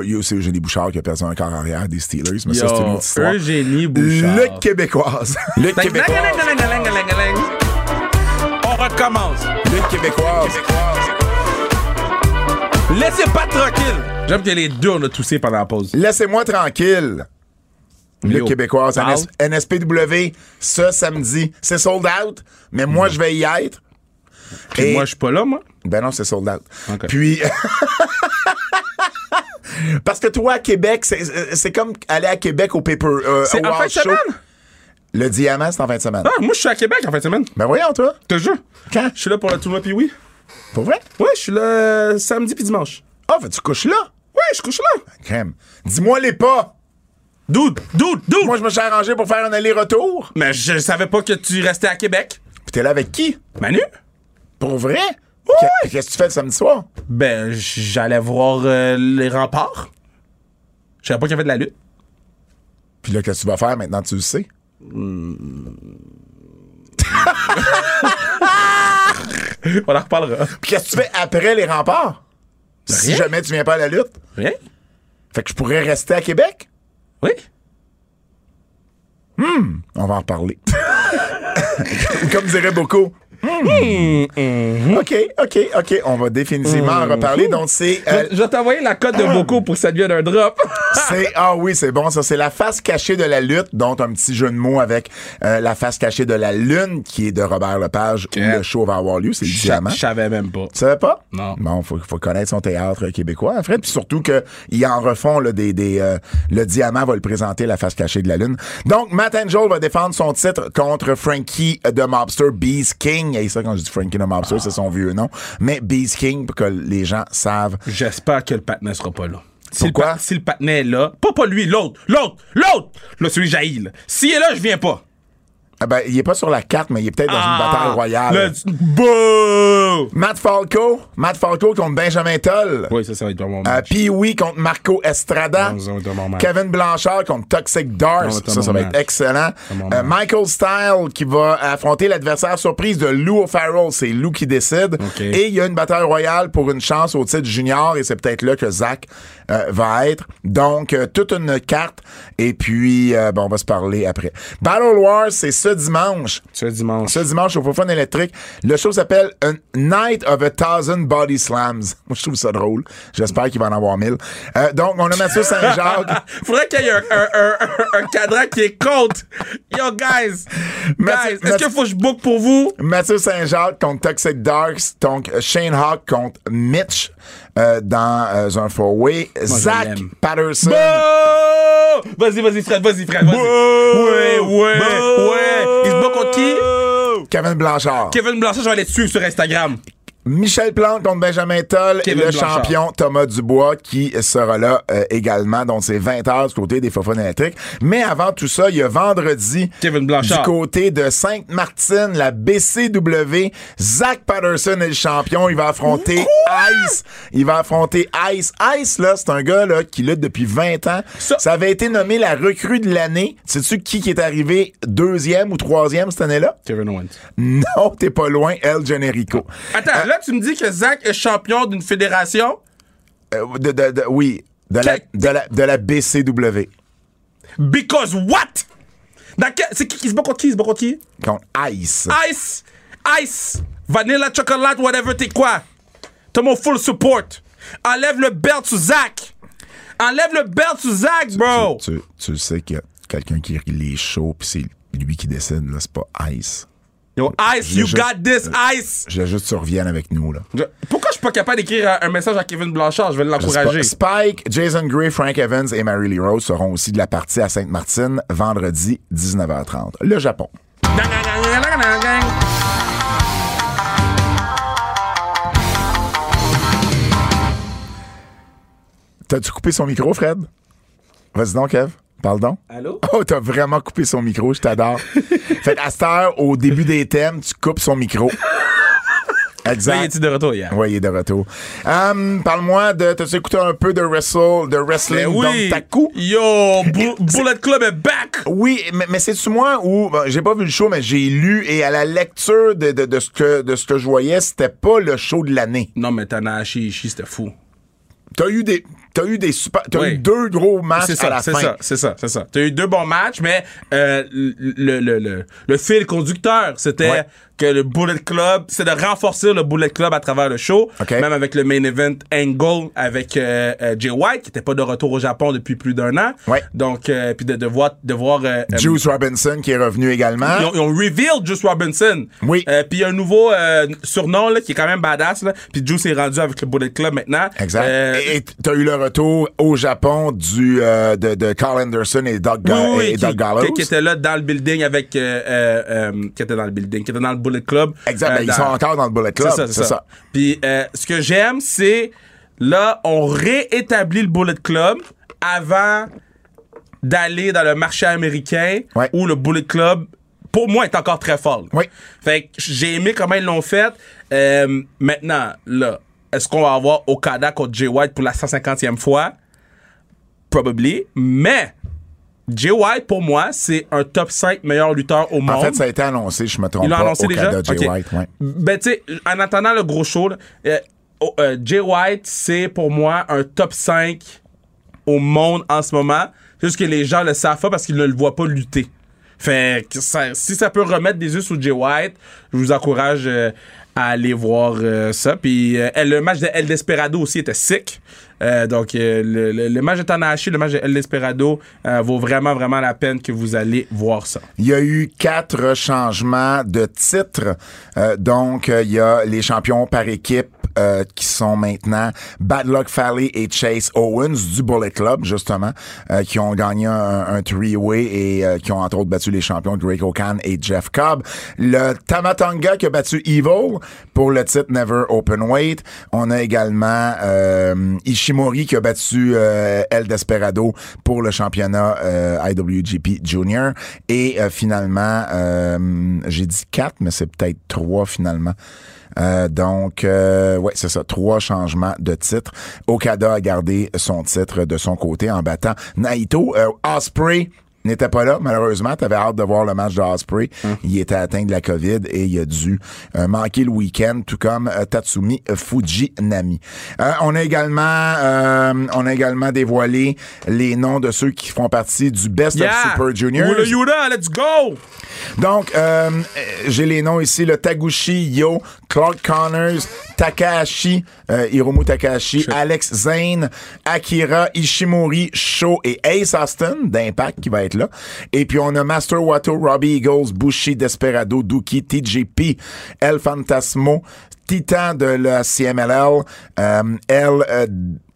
Il y a aussi Eugénie Bouchard qui a perdu un corps arrière des Steelers, mais ça, c'est une autre histoire. Eugénie Bouchard. Le québécoise. Le québécoise. Recommence. Le québécoise. Laissez pas tranquille. J'aime que les deux, on a toussé pendant la pause. Laissez-moi tranquille. Le Yo, québécoise. NS NSPW, ce samedi. C'est sold out, mais moi, je vais y être. Puis Et- moi, je suis pas là, moi. Ben non, c'est sold out. Puis. (laughs) Parce que toi, à Québec, c'est c'est comme aller à Québec au Paper. euh, C'est en fin de Show. semaine. Le diamant, c'est en fin de semaine. Ah, moi, je suis à Québec en fin de semaine. Ben voyons, toi. Je te jure. Quand? Je suis là pour le tournoi, puis oui. Pour vrai? Ouais, je suis là euh, samedi puis dimanche. Ah, fait tu couches là? Ouais, je couche là. Crème. Dis-moi les pas. Dude, dude, dude. Moi, je me suis arrangé pour faire un aller-retour. Mais je savais pas que tu restais à Québec. Puis t'es là avec qui? Manu? Pour vrai? Ouais. Qu'est- Qu'est-ce que tu fais le samedi soir? Ben, j'allais voir euh, les remparts. Je savais pas qu'il y avait de la lutte. Puis là, qu'est-ce que tu vas faire maintenant, tu le sais? (laughs) On en reparlera. Puis qu'est-ce que tu fais après les remparts? Si jamais tu viens pas à la lutte? Rien? Fait que je pourrais rester à Québec? Oui? On va en reparler. (laughs) Comme dirait beaucoup. Hmm. OK, OK, OK. On va définitivement en reparler. Donc, c'est. euh, Je vais t'envoyer la cote de Boko pour que ça devienne un drop. (laughs) c'est ah oui, c'est bon ça. C'est la face cachée de la lutte, dont un petit jeu de mots avec euh, la face cachée de la lune, qui est de Robert Lepage, où le show va avoir lieu. C'est le Je diamant. je savais même pas. Tu savais pas? Non. Bon, faut, faut connaître son théâtre québécois, Fred. Puis surtout qu'ils en refont là, des. des euh, le diamant va le présenter, la face cachée de la lune. Donc, Matt Angel va défendre son titre contre Frankie de Mobster, Beast King. Et ça, quand je dis Frankie de Mobster, c'est son vieux nom. Mais Beast King, pour que les gens savent. J'espère que le patinet sera pas là. Si Pourquoi? Le si le patinet est là, pas pas lui, l'autre, l'autre, l'autre, là, celui jaillit. S'il est là, je viens pas. Ah ben, il est pas sur la carte, mais il est peut-être dans une bataille royale. Ah, Le... Bouh! Matt Falco, Matt Falco contre Benjamin Toll. Oui, ça, ça va être Euh. Pee-Wee contre Marco Estrada. Non, ça va être un bon match. Kevin Blanchard contre Toxic Dars. Ça va être Ça, ça excellent. Euh. Michael Style qui va affronter l'adversaire surprise de Lou O'Farrell. C'est Lou qui décide. Et il y a une bataille royale pour une chance au titre junior et c'est peut-être là que Zach euh, va être. Donc, euh, toute une carte. Et puis, euh, bon, on va se parler après. Battle Wars, c'est ce dimanche. Ce dimanche. Ce dimanche au Fofun électrique. Le show s'appelle A Night of a Thousand Body Slams. (laughs) Moi, je trouve ça drôle. J'espère qu'il va en avoir mille. Donc, on a Mathieu Saint-Jacques. (laughs) Faudrait qu'il y ait un, un, un, cadran qui est contre. Yo, guys! Mathieu- Guys, est-ce qu'il faut que je book pour vous? Mathieu Saint-Jacques contre Toxic Darks. Donc, Shane Hawk contre Mitch euh, dans euh, un four-way. Zach. Patterson. Vas-y, vas-y, Fred, vas-y, Fred, vas-y. Ouais, ouais, ouais. Il se bat contre qui? Kevin Blanchard. Kevin Blanchard, je vais aller te suivre sur Instagram. Michel Plante contre Benjamin Toll et le Blanchard. champion Thomas Dubois qui sera là euh, également. Donc, c'est 20 heures du côté des Fofun électriques. Mais avant tout ça, il y a vendredi Kevin Blanchard. du côté de Sainte-Martine, la BCW. Zach Patterson est le champion. Il va affronter Ice. Il va affronter Ice. Ice, là, c'est un gars là, qui lutte depuis 20 ans. Ça, Ça- avait été nommé la recrue de l'année. Sais-tu qui qui est arrivé deuxième ou troisième cette année-là? Kevin Owens. Non, t'es pas loin, El Generico. Attends, là, tu me dis que Zach est champion d'une fédération? Euh, de, de- de- oui, de la, de, la, de la BCW. because what? C'est qui qui se bat contre qui? Se bat contre qui? Contre Ice. Ice! Ice! Vanilla, chocolate, whatever, t'es quoi? T'as mon full support. Enlève le belt sur Zach. Enlève le belt sur Zach, bro. Tu, tu sais qu'il y a quelqu'un qui les chaud, puis c'est lui qui décide, là, c'est pas Ice. Yo, Ice, you got this, Ice. Je veux juste que tu reviennes avec nous, là. Je- Pourquoi je suis pas capable d'écrire un- message à Kevin Blanchard? Je vais l'encourager. Sp- Spike, Jason Gray, Frank Evans et Mary Lee Rose seront aussi de la partie à Sainte-Martine vendredi 19h30. Le Japon. T'as-tu coupé son micro, Fred? Vas-y donc, Kev. Parle donc. Allô? (laughs) Oh, t'as vraiment coupé son micro, je t'adore. (laughs) fait qu'à cette heure, au début des thèmes, tu coupes son micro. (laughs) Là, il Exact. est de retour hier? Oui, il est de retour. Hum, Parle-moi de. T'as-tu écouté un peu de, wrestle, de wrestling Mais oui! dans ta coup? Yo, Bu- Bullet Club est back! Oui, mais, mais c'est-tu moi où. bon, j'ai pas vu le show, mais j'ai lu et à la lecture de, de, de ce, que, de ce que je voyais, c'était pas le show de l'année. Non, mais Tanahashi c'était fou. T'as eu des. T'as eu des super, t'as Oui. eu deux gros matchs C'est à ça, la c'est fin. ça, c'est ça, c'est ça. T'as eu deux bons matchs, mais euh, le, le, le, le fil conducteur, c'était que le Bullet Club, c'est de renforcer le Bullet Club à travers le show, OK. même avec le main event Angle avec euh, euh, Jay White, qui était pas de retour au Japon depuis plus d'un an. Ouais. Donc, euh, puis de, de voir, de voir euh, Juice Robinson qui est revenu également. ils ont, ils ont revealed Juice Robinson. Oui. Euh, puis il y a un nouveau euh, surnom là, qui est quand même badass. Là. Puis Juice est rendu avec le Bullet Club maintenant. Exact. Euh, et et t'as eu le retour au Japon du euh, de, de Carl Anderson et Doug, oui, oui, et qui, Doug Gallows. qui- qui était là dans le building avec... Euh, euh, qui était dans le building, qui était dans le Bullet Club. Exact. Ben, ils sont encore dans le Bullet Club. C'est ça, c'est ça. Puis ce que j'aime, c'est là, on réétablit le Bullet Club avant d'aller dans le marché américain Ouais. où le Bullet Club, pour moi, est encore très fort. Oui. Fait que j'ai aimé comment ils l'ont fait. Maintenant, là, est-ce qu'on va avoir Okada contre Jay White pour la 150e fois? Probably. Mais Jay White, pour moi, c'est un top 5 meilleur lutteur au monde. En fait, ça a été annoncé, je me trompe Ils l'ont pas, annoncé déjà? Canada, Jay Ok. White. ouais. Ben, tu sais, en attendant le gros show, euh, oh, euh, Jay White, c'est pour moi un top 5 au monde en ce moment. Juste que les gens le savent pas parce qu'ils ne le voient pas lutter. Fait que ça- si ça peut remettre des yeux sur Jay White, je vous encourage euh, à aller voir euh, ça. Puis euh, le match de El Desperado aussi était sick. Euh, donc euh, le, le- le match de Tanahashi, le match de El Desperado euh, vaut vraiment, vraiment la peine que vous allez voir ça. Il y a eu quatre changements de titre. Euh, donc, il y a les champions par équipe euh, qui sont maintenant Bad Luck Fale et Chase Owens du Bullet Club, justement, euh, qui ont gagné un, un three-way et euh, qui ont entre autres battu les champions Drake O'Kan et Jeff Cobb. Le Tamatonga qui a battu Evil pour le titre Never Open Weight. On a également euh, Ishimori qui a battu euh, El Desperado pour le championnat euh, IWGP Junior. Et finalement, j'ai dit quatre, mais c'est peut-être trois finalement. Euh, donc, euh, ouais, c'est ça. Trois changements de titre. Okada a gardé son titre de son côté en battant Naito. Euh, Osprey n'était pas là, malheureusement. T'avais hâte de voir le match de Osprey. Il était atteint de la COVID et il a dû euh, manquer le week-end, tout comme euh, Tatsumi Fujinami. Euh, on a également, euh, on a également dévoilé les noms de ceux qui font partie du Best of Super Yuda, let's go! Donc, j'ai les noms ici, le Taguchi, Yo, Clark Connors, Takahashi, Hiromu Takahashi, Alex Zane, Akira, Ishimori, Sho et Ace Austin d'Impact qui va être là. Et puis on a Master Wato, Robbie Eagles, Bushi, Desperado, Dookie, TJP, El Fantasmo, Titan de la CMLL, euh, El euh,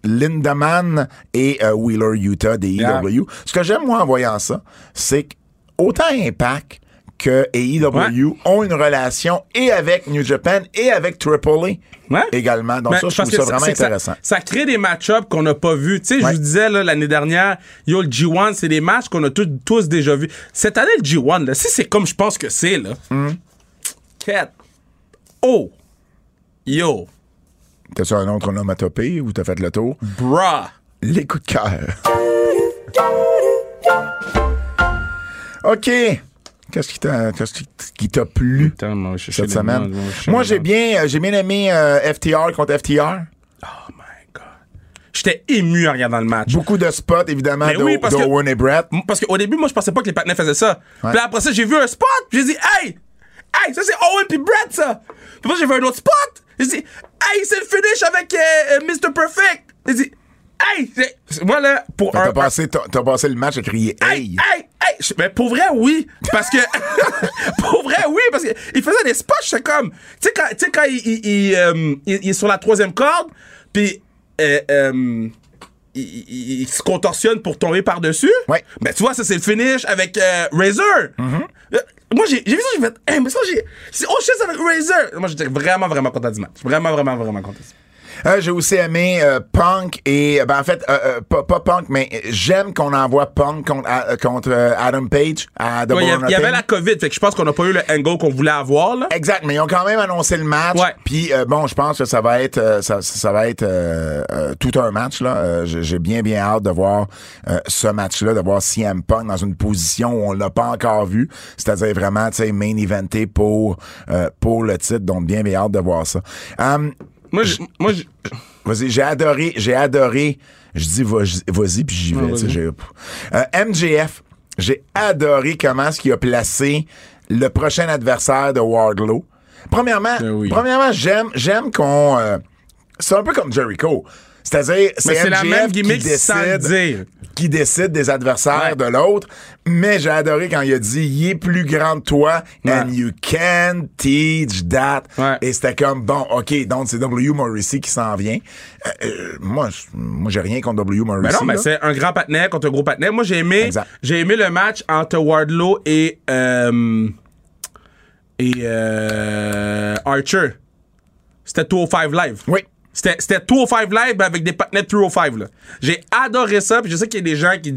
Lindaman et euh, Wheeler Utah des Yeah. EW. Ce que j'aime moi en voyant ça, c'est que autant Impact que AEW ont une relation et avec New Japan et avec Triple A Ouais. également. Donc Ben, ça, je trouve ça vraiment ça- intéressant. Ça, crée des match-ups qu'on n'a pas vus. Tu sais, je vous disais l'année dernière, yo, le G1, c'est des matchs qu'on a tous, tous déjà vus. Cette année, le G1, là, si c'est comme je pense que c'est, là. Cat. Oh. Yo. T'as-tu un autre onomatopée ou t'as fait le tour? Bruh. Les coups de cœur. OK. Qu'est-ce qui t'a, qu'est-ce qui- qui t'a plu Putain, moi, cette semaine? moi, j'ai bien, euh, j'ai bien aimé euh, FTR contre FTR. Oh my God. J'étais ému en regardant le match. Beaucoup de spots, évidemment, Mais de, oui, parce que- d'Owen et Brett. Parce qu'au début, moi, je pensais pas que les partenaires faisaient ça. Ouais. Puis après ça, j'ai vu un spot. J'ai dit, hey! Hey, ça c'est Owen puis Brett, ça! Puis moi, j'ai vu un autre spot. J'ai dit, hey, c'est le finish avec euh, euh, Mr. Perfect. J'ai dit, hey! Moi, là, pour que un. T'as passé, t'as, passé le match à crier Hey, Hey! hey, Mais pour vrai, oui. Parce que. (laughs) pour vrai, oui. Parce qu'il faisait des spots, c'est comme. Tu sais, quand, tu sais, quand il, il, il, euh, il- il est sur la troisième corde, puis. euh, euh, il, se contorsionne pour tomber par-dessus. Ouais. Ben, tu vois, ça, c'est le finish avec euh, Razor. Euh, moi, j'ai vu ça, j'ai fait. Hey, mais ça, j'ai. C'est oh shit, avec Razor. Moi, j'étais vraiment, vraiment content du match. Vraiment, vraiment, vraiment content. Euh, j'ai aussi aimé euh, Punk et ben en fait euh, euh, pas, pas Punk mais j'aime qu'on envoie Punk contre, euh, contre euh, Adam Page à Ouais, Il y, y avait la COVID, fait que je pense qu'on n'a pas eu le angle qu'on voulait avoir, là. Exact, mais ils ont quand même annoncé le match. Puis euh, bon, je pense que ça va être euh, ça, ça va être euh, euh, tout un match là. Euh, j'ai bien bien hâte de voir euh, ce match-là, de voir CM Punk dans une position où on l'a pas encore vu, c'est-à-dire vraiment tu sais main eventé pour euh, pour le titre. Donc bien bien hâte de voir ça. Um, Moi, j'ai- moi, Vas-y, j'ai adoré, j'ai adoré. Je dis vas- vas-y, puis j'y vais. J'ai- Euh, MJF, j'ai adoré comment est-ce qu'il a placé le prochain adversaire de Wardlow. Premièrement, Ben oui. premièrement, j'aime, j'aime qu'on. euh, c'est un peu comme Jericho. C'est-à-dire, c'est Mais c'est la même qui décide, dire. qui décide des adversaires Ouais. de l'autre. Mais j'ai adoré quand il a dit, il est plus grand que toi, Ouais. and you can teach that. Ouais. Et c'était comme, bon, OK, donc c'est W. Morrissey qui s'en vient. Euh, euh, moi, moi, j'ai rien contre W. Morrissey. Ben non, mais c'est un grand patinet contre un gros patinet. Moi, j'ai aimé, j'ai aimé le match entre Wardlow et, euh, et, euh, Archer. C'était 205 Live. Oui. C'était, c'était 205 Live avec des patinets 305, là. J'ai adoré ça, puis je sais qu'il y a des gens qui,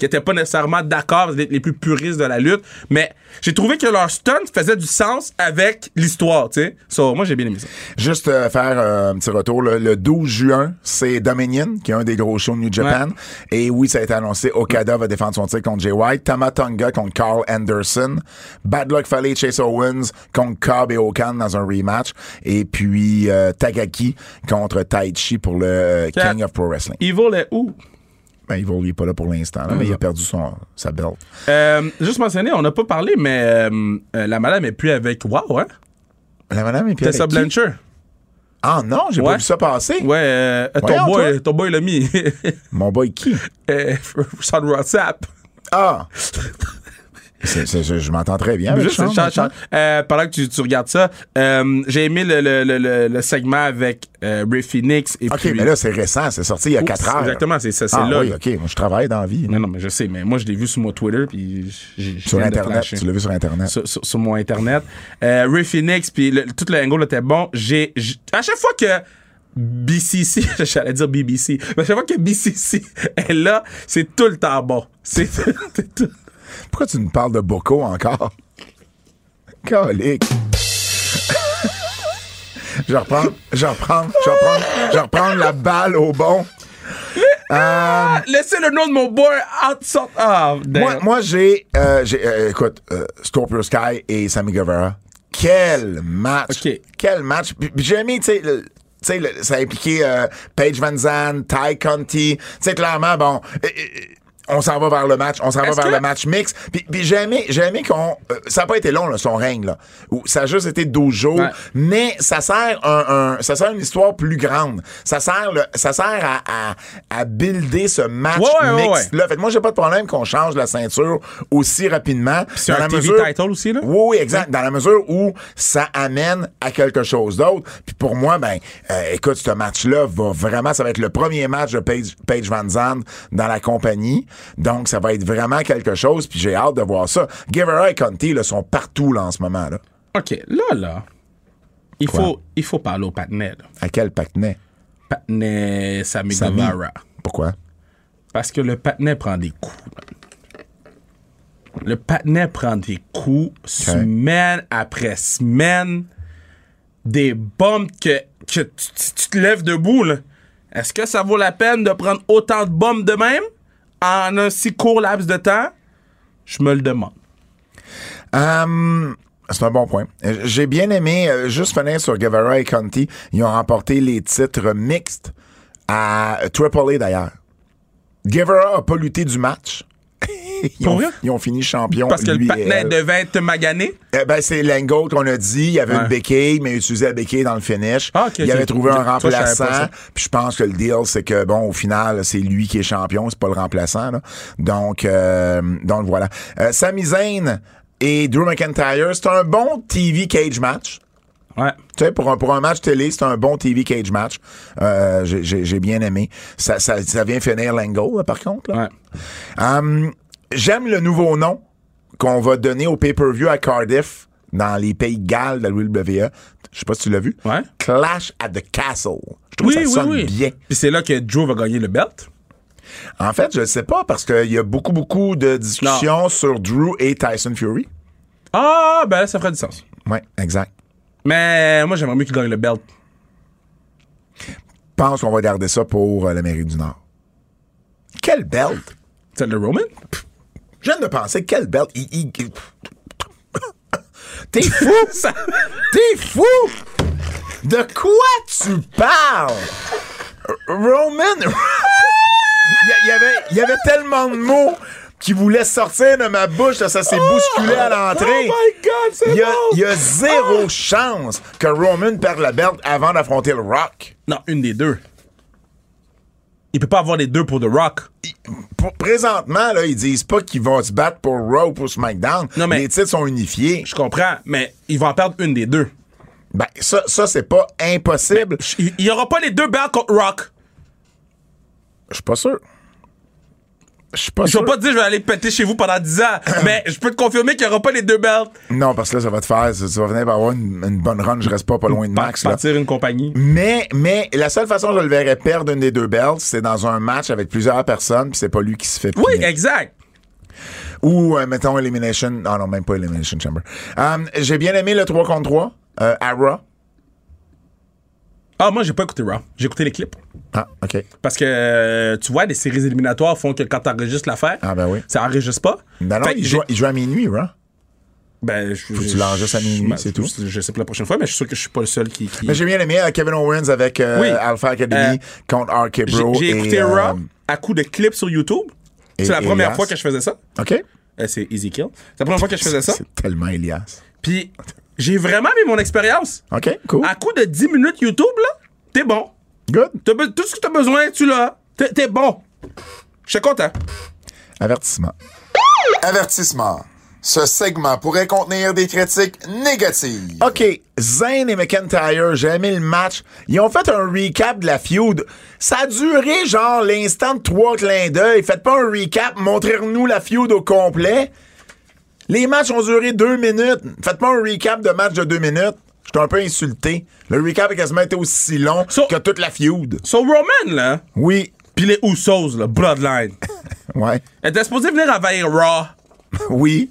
qui étaient pas nécessairement d'accord d'être les plus puristes de la lutte, mais j'ai trouvé que leur stunt faisait du sens avec l'histoire, tu sais. So, moi, j'ai bien aimé ça. Juste euh, faire euh, un petit retour. là. Le 12 juin, c'est Dominion, qui est un des gros shows de New Japan. Et oui, ça a été annoncé. Okada va défendre son titre contre Jay White. Tamatonga contre Carl Anderson. Bad Luck Fale Chase Owens contre Cobb et Okan dans un rematch. Et puis euh, Tagaki contre Taichi pour le euh, King of Pro Wrestling. Evil est où? Ben, il n'est pas là pour l'instant, là, mais il a perdu son, sa belt. Euh, juste mentionner, on n'a pas parlé, mais euh, la madame est plus avec Wow, hein? La madame est puis Tessa avec qui? Blanchard. Ah non, j'ai Ouais. pas vu ça passer. Ouais, euh, ton, Voyons, boy, ton boy l'a mis. Mon boy qui? (laughs) euh, sur WhatsApp. Ah! (laughs) Je m'entends très bien avec Juste, Sean. Euh, pendant que tu, tu regardes ça, euh, j'ai aimé le, le, le, segment avec euh, Ray Phoenix et OK, puis... mais là, c'est récent. C'est sorti il y a Oups, 4 heures. Exactement, c'est ça, c'est Ah là. oui, OK. Moi, je travaille dans la vie. Non, non, mais je sais, mais moi, je l'ai vu sur mon Twitter, puis Sur Internet. Tu l'as vu sur Internet. sur, sur- sur mon internet. Ray Phoenix, puis le- tout le angle était bon. J'ai, à chaque fois que BCC, (laughs) j'allais dire BBC, mais à chaque fois que BCC est là, c'est tout le temps bon. C'est, (laughs) c'est tout. Pourquoi tu nous parles de Boko encore? (laughs) Colique. (laughs) je reprends, je reprends, je reprends, je reprends la balle au bon. Ah, (laughs) laissez le nom de mon boy outside. Ah, Moi, moi j'ai, euh, euh, écoute, euh, Scorpio Sky et Sammy Guevara. Quel match! Quel match! J'ai aimé, tu sais, ça a impliqué euh, Paige Van Zandt, Ty Conti. Tu sais, clairement, bon, euh, euh, on s'en va vers le match, on s'en va vers que- le match mix. Puis, puis j'ai aimé, j'ai aimé qu'on... euh, ça n'a pas été long, là, son règne, là. Où ça a juste été 12 jours. Ouais. Mais ça sert un, un- ça sert une histoire plus grande. Ça sert, le, ça sert à, à, à builder ce match Ouais, ouais, mix là. Fait que moi, j'ai pas de problème qu'on change la ceinture aussi rapidement. c'est Dans un la TV mesure- title aussi, là? Oui, oui, exact. Dans la mesure où ça amène à quelque chose d'autre. Puis pour moi, ben, euh, écoute, ce match-là va vraiment, ça va être le premier match de Paige, Paige Van Zandt dans la compagnie. Donc, ça va être vraiment quelque chose. Puis j'ai hâte de voir ça. Guevara et Conti, là, sont partout, là, en ce moment, là. OK, là, là, il Quoi? faut, il faut parler au là. À quel Sammy Sammy? Guevara. Pourquoi? Parce que le patinet prend des coups. Le patinet prend des coups semaine après semaine. Des bombes que, que tu, tu- tu te lèves debout. là. Est-ce que ça vaut la peine de prendre autant de bombes de même? En un si court laps de temps? Je me le demande. Hum, c'est un bon point. J'ai bien aimé, euh, juste finir sur Guevara et Conti, ils ont remporté les titres mixtes à Triple A d'ailleurs. Guevara a pas lutté du match. (laughs) ils, ont, vrai? ils ont fini champion. Parce que le et patinet devait être magané? Eh ben, c'est l'angle qu'on a dit. Il y avait Ouais. une béquille, mais il utilisait la béquille dans le finish. Ah, il avait trouvé un Ça, je remplaçant. ça. Puis je pense que le deal, c'est que, bon, au final, c'est lui qui est champion, c'est pas le remplaçant. là. Donc, euh, donc voilà. Euh, Sami Zayn et Drew McIntyre, c'est un bon TV cage match. Ouais. Tu sais, pour un, pour un match télé, c'est un bon TV cage match. Euh, j'ai- J'ai j'ai bien aimé. Ça, ça, ça vient finir l'angle, là, par contre. là. Ouais. Hum, J'aime le nouveau nom qu'on va donner au pay-per-view à Cardiff dans les pays Galles de la WWE. Je sais pas si tu l'as vu. Ouais. Clash at the Castle. Je trouve Oui, que ça oui, sonne oui. bien. Puis c'est là que Joe va gagner le belt. En fait, je ne sais pas parce qu'il y a beaucoup, beaucoup de discussions sur Drew et Tyson Fury. Ah, ben là, ça ferait du sens. Oui, exact. Mais moi, j'aimerais mieux qu'il gagne le belt. pense qu'on va garder ça pour euh, l'Amérique du Nord. Quel belt! C'est le Roman? Je viens de penser, quel belt! Il- il- il- T'es fou! (laughs) Ça- T'es fou! De quoi tu parles? Roman. il, y- avait, il y avait tellement de mots qui voulaient sortir de ma bouche, ça s'est bousculé à l'entrée. Oh my God, c'est Il y a, bon! il y a zéro chance que Roman perde la belt avant d'affronter le Rock. Non, une des deux. Il peut pas avoir les deux pour The Rock. Pour- présentement, là, ils disent pas qu'ils vont se battre pour Raw ou pour SmackDown. Non, mais- Les titres sont unifiés. Je comprends, mais ils vont en perdre une des deux. Ben, ça, ça c'est pas impossible. Il y aura pas les deux belts contre Rock. Je suis pas sûr. Je sûr. vais pas te dire je vais aller péter chez vous pendant 10 ans, (clears throat) mais je peux te confirmer qu'il y aura pas les deux belts. Non, parce que là, ça va te faire. Tu vas venir avoir une, une bonne run. Je reste pas pas loin de Max. Là. Partir une compagnie. Mais, mais la seule façon que je le verrais perdre une des deux belts, c'est dans un match avec plusieurs personnes, puis c'est pas lui qui se fait Oui, punir. exact. Ou, euh, mettons, Elimination. Non, non, même pas Elimination Chamber. Um, J'ai bien aimé le 3 contre 3 euh, à Raw. Ah, moi, j'ai pas écouté Raw. J'ai écouté les clips. Ah, OK. Parce que, euh, tu vois, les séries éliminatoires font que quand t'enregistres l'affaire, Ah, ben oui. ça enregistre pas. Ben non, que il joue, il joue à minuit, Raw. Ben, je, que tu l'enregistres à minuit, je- c'est tout. Je, je sais pas la prochaine fois, mais je suis sûr que je suis pas le seul qui. qui- Mais j'ai bien aimé Kevin Owens avec euh, Oui. Alpha Academy Euh, contre RK Bro. j'ai écouté euh, Raw à coup de clips sur YouTube. C'est la première Elias. fois que je faisais ça. OK. Euh, c'est Easy Kill. C'est la première fois que je faisais ça. C'est tellement Elias. Puis (laughs) j'ai vraiment aimé mon expérience. OK, cool. À coup de 10 minutes YouTube, là, t'es bon. Good. T'as tout ce que t'as besoin, tu l'as. T'es t'es bon. Je suis content. Avertissement. Avertissement. Ce segment pourrait contenir des critiques négatives. OK, Zayn et McIntyre, j'ai aimé le match. Ils ont fait un recap de la feud. Ça a duré genre l'instant de trois clins d'œil. Faites pas un recap, montrez-nous la feud au complet. Les matchs ont duré deux minutes. Faites pas un recap de match de deux minutes. J'étais un peu insulté. Le recap a quasiment été aussi long So- que toute la feud. So Roman, là, Oui. pis les Usos, là, Bloodline, (laughs) Ouais. était supposé venir envahir Raw. (laughs) Oui.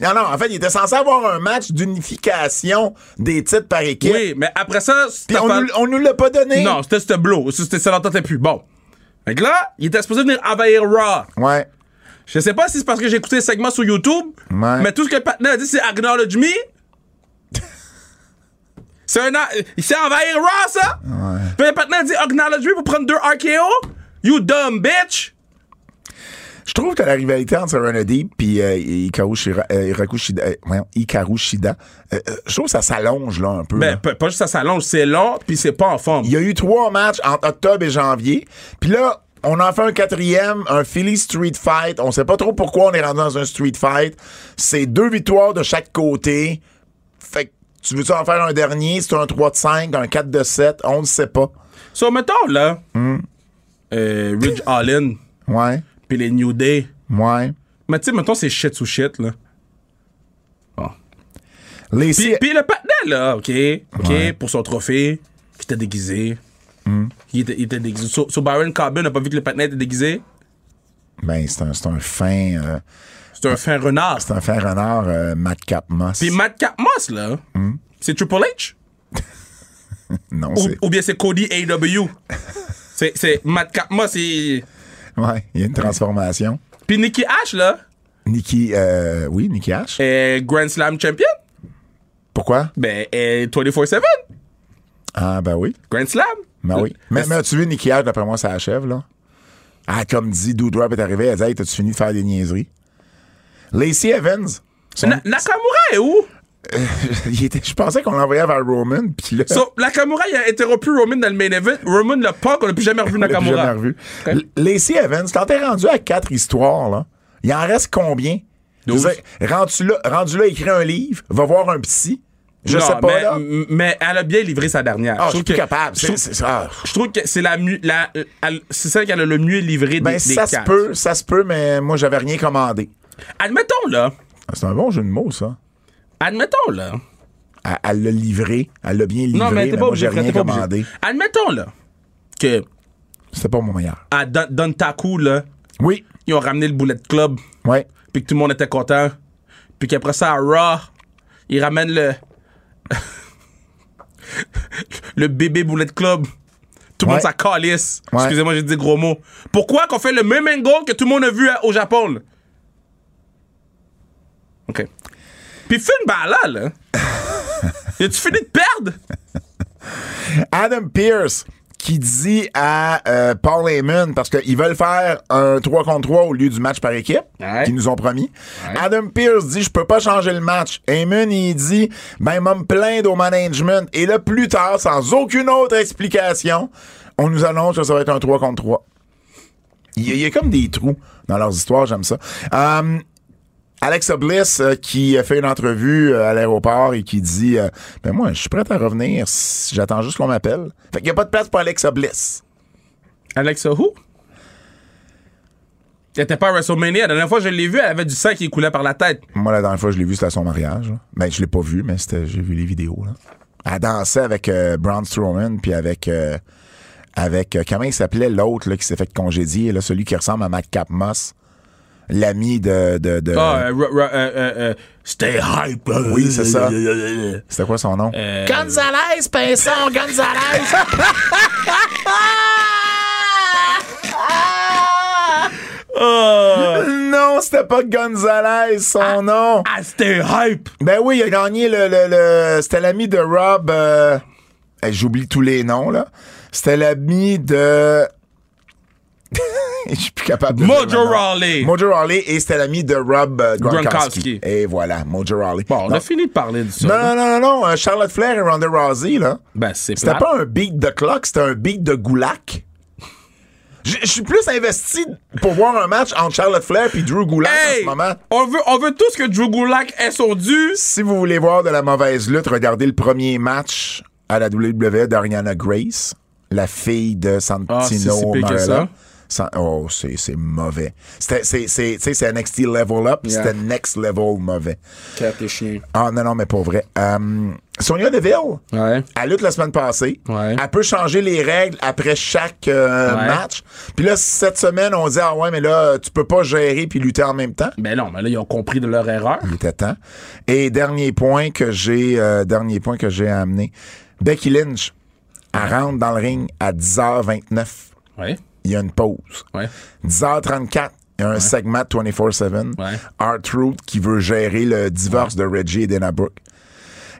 Non, non, en fait, il était censé avoir un match d'unification des titres par équipe. Oui, mais après ça, Puis on, nous, on nous l'a pas donné. Non, c'était c'était blow. C'était ça l'entendait plus. Bon. Fait que là, il était supposé venir envahir Raw. Ouais. Je sais pas si c'est parce que j'ai écouté le segment sur YouTube, Ouais. mais tout ce que le partenaire a dit, c'est Acknowledge me. c'est un. C'est envahir Raw, ça? Puis le partenaire a dit Acknowledge me pour prendre deux RKO? You dumb bitch! Je trouve que la rivalité entre Deep puis euh, Hikaru Shira- euh, Shida, euh, voyons, Hikaru Shida, euh, je trouve que ça s'allonge là un peu. Ben, là. pas juste ça s'allonge, c'est long, puis c'est pas en forme. Il y a eu trois matchs entre octobre et janvier. Puis là, on en fait un quatrième, un Philly Street Fight. On sait pas trop pourquoi on est rendu dans un Street Fight. C'est deux victoires de chaque côté. Fait que tu veux-tu en faire un dernier? C'est un 3 de 5, un 4 de 7? On ne sait pas. So, mettons, là, Hmm. euh, Ridge (laughs) Allen, Ouais, puis les New Day. ouais. Mais tu sais, mettons, c'est shit sous shit, là. Bon. Les Puis, puis le partenaire, là, OK, OK, Ouais. pour son trophée, qui était déguisé. Il, était, il était déguisé. So, so Byron Corbin n'a pas vu que le partenaire était déguisé? Ben, c'est un, c'est un fin, euh, C'est un fin renard. c'est un fin renard, euh, Madcap Moss. Puis Madcap Moss, là, c'est Triple H? (laughs) non, Ou, c'est, ou bien c'est Cody AW? c'est, c'est Madcap Moss et... ouais, il y a une transformation. Puis Nikki Ash, là, Nikki, euh, oui, Nikki Ash. est Grand Slam champion? Pourquoi? Ben, est 24-7. Ah, ben oui. Grand Slam. Ben oui. Mais, mais as-tu vu Nikki Ash, d'après moi, ça achève, là? Ah, comme dit, Doudrop est arrivé, elle dit, hey, t'as-tu fini de faire des niaiseries? Lacey Evans. son- Na- Nakamura est où? (laughs) il était, je pensais qu'on l'envoyait vers Roman, puis là. So, Nakamura, il a interrompu Roman dans le main event. Roman l'a pas, on n'a plus jamais revu Nakamura. jamais revu. Ok. L- Lacey Evans, quand t'es rendu à quatre histoires, là, il en reste combien? Rendu là, rendu là, écris un livre, va voir un psy. Je Non, sais pas, mais, là. mais elle a bien livré sa dernière. Ah, je trouve suis que- capable. Je trouve, c'est ça. je trouve que c'est la, c'est celle qu'elle a le mieux livré Ben, des, des ça se peut, ça se peut, mais moi, j'avais rien commandé. Admettons, là. Ah, C'est un bon jeu de mots, ça. Admettons, là. Elle- l'a livré, elle l'a bien livré, non, mais mais, t'es pas moi, obligé. j'ai rien pas commandé. Admettons, là, que C'était pas mon meilleur. à Don- Dontaku, là, Oui, ils ont ramené le Bullet Club, ouais. puis que tout le monde était content. Puis qu'après ça, à Raw, ils ramènent le. (laughs) le bébé Bullet Club. Tout le monde ça calisse. Ouais. Excusez-moi, j'ai dit gros mots. Pourquoi qu'on fait le même angle que tout le monde a vu au Japon, là? OK. Puis Finn Balor, là. As-tu (laughs) fini de perdre? Adam Pierce, qui dit à euh, Paul Heyman, parce qu'ils veulent faire un 3 contre 3 au lieu du match par équipe, Ouais. qu'ils nous ont promis. Adam Pierce dit, je peux pas changer le match. Heyman, il dit, ben, m'a me plaindre au management. Et là, plus tard, sans aucune autre explication, on nous annonce que ça va être un 3 contre 3. Il y, a- il y a comme des trous dans leurs histoires, j'aime ça. Um, Alexa Bliss euh, qui a fait une entrevue euh, à l'aéroport et qui dit euh, Ben moi, je suis prête à revenir. si- J'attends juste qu'on m'appelle. Fait qu'il n'y a pas de place pour Alexa Bliss. Alexa who? Elle était pas à WrestleMania. La dernière fois que je l'ai vue, elle avait du sang qui coulait par la tête. Moi, la dernière fois que je l'ai vu, c'était à son mariage. là. Ben, je l'ai pas vu, mais c'était, j'ai vu les vidéos. Là. Elle dansait avec euh, Braun Strowman, puis avec. euh, avec euh, comment il s'appelait l'autre qui s'est fait congédier, là, celui qui ressemble à Madcap Moss, l'ami de. de, de- Ah, euh, euh, euh, euh, stay hype. Oui, c'est ça. C'était quoi son nom? Euh, Gonzalez, Pinson, Gonzalez! Oh, (laughs) non, c'était pas Gonzalez, son nom. ah, stay hype. Ben oui, il a gagné le. le, le- c'était l'ami de Rob. euh, J'oublie tous les noms, là. C'était l'ami de. (laughs) Je suis plus capable de. Mojo. Rawley. Mojo Rawley et c'était l'ami de Rob euh, Gronkowski. Gronkowski. Et voilà, Mojo Rawley. Bon, on a fini de parler de ça. non, non, non, non, non, euh, Charlotte Flair et Ronda Rousey, là. Ben, c'est C'était pas un beat de clock, c'était un beat de goulak. Je suis plus investi pour voir un match entre Charlotte Flair et Drew Gulak en ce moment. on veut, on veut tous que Drew Gulak ait son dû. Si vous voulez voir de la mauvaise lutte, regardez le premier match à la WWE d'Ariana Grace, la fille de Santino Ah, si Marella. Oh, c'est c'est mauvais. C'était- C'est c'est- tu sais, c'est NXT Level Up, Yeah. c'était Next Level mauvais. Cap les chiens. Ah non, non, mais pas vrai. Euh, Sonia Deville, Ouais. elle lutte la semaine passée. Ouais. Elle peut changer les règles après chaque euh, Ouais. match. Puis là, cette semaine, on dit Ah ouais, mais là, tu peux pas gérer puis lutter en même temps. Ben non, mais là, ils ont compris de leur erreur. Il était temps. Et dernier point que j'ai euh, dernier point que j'ai amené. Becky Lynch, elle rentre dans le ring à 10h29. Ouais. Il y a une pause. Ouais. 10h34, il y a un segment 24-7. Ouais. R-Truth qui veut gérer le divorce de Reggie et Dana Brooke.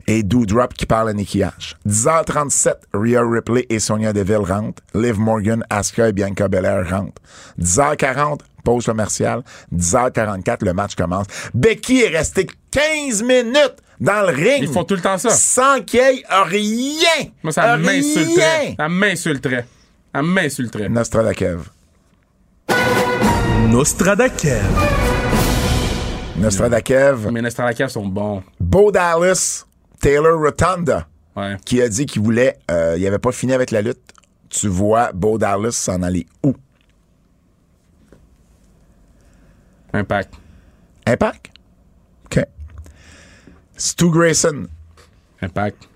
Et Doudrop qui parle à Nikki Ash. 10h37, Rhea Ripley et Sonia Deville rentrent. Liv Morgan, Asuka et Bianca Belair rentrent. 10h40, pause commerciale. 10h44, le match commence. Becky est restée 15 minutes dans le ring. Ils font tout le temps ça. Sans qu'il y ait rien. Moi, ça m'insulterait. Ça m'insulterait. Ça m'insulterait. Nostradakev. Nostradakev. Nostradakev. Mais Nostradakev sont bons. Bo Dallas, Taylor Rotunda. Ouais. qui a dit qu'il voulait, euh, il avait pas fini avec la lutte. Tu vois Bo Dallas s'en aller où? Impact. Impact? OK. Stu Grayson. Impact.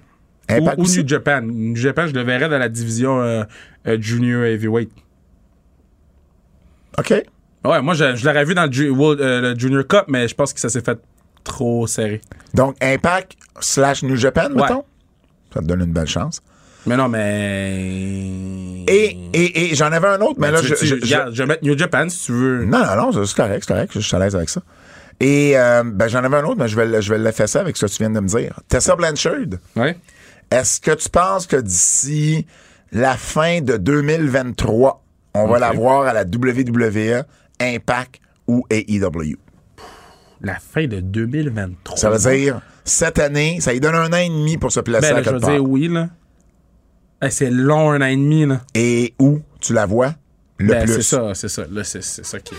Impact ou, ou? New Japan. New Japan, je le verrais dans la division euh, euh, Junior Heavyweight. OK. Ouais, moi, je, je l'aurais vu dans le, Ju- World- euh, le Junior Cup, mais je pense que ça s'est fait trop serré. Donc, Impact slash New Japan, Ouais. mettons? Ça te donne une belle chance. Mais non, mais. Et, et, et j'en avais un autre, mais là, tu- je, je- regarde, je vais mettre New Japan si tu veux. Non, non, non, c'est correct, c'est correct. Je suis à l'aise avec ça. Et euh, ben, j'en avais un autre, mais je vais, je vais l'effacer avec ce que tu viens de me dire. Tessa Blanchard. Ouais. Est-ce que tu penses que d'ici la fin de 2023, on va Ok. la voir à la WWE, Impact ou AEW? La fin de 2023. Ça veut dire, cette année, ça lui donne un an et demi pour se placer Ben, là, à je quelque part. dire oui, là. C'est long, un an et demi, là. Et où tu la vois le Ben, plus? c'est ça, c'est ça. Là, c'est, c'est ça qui est.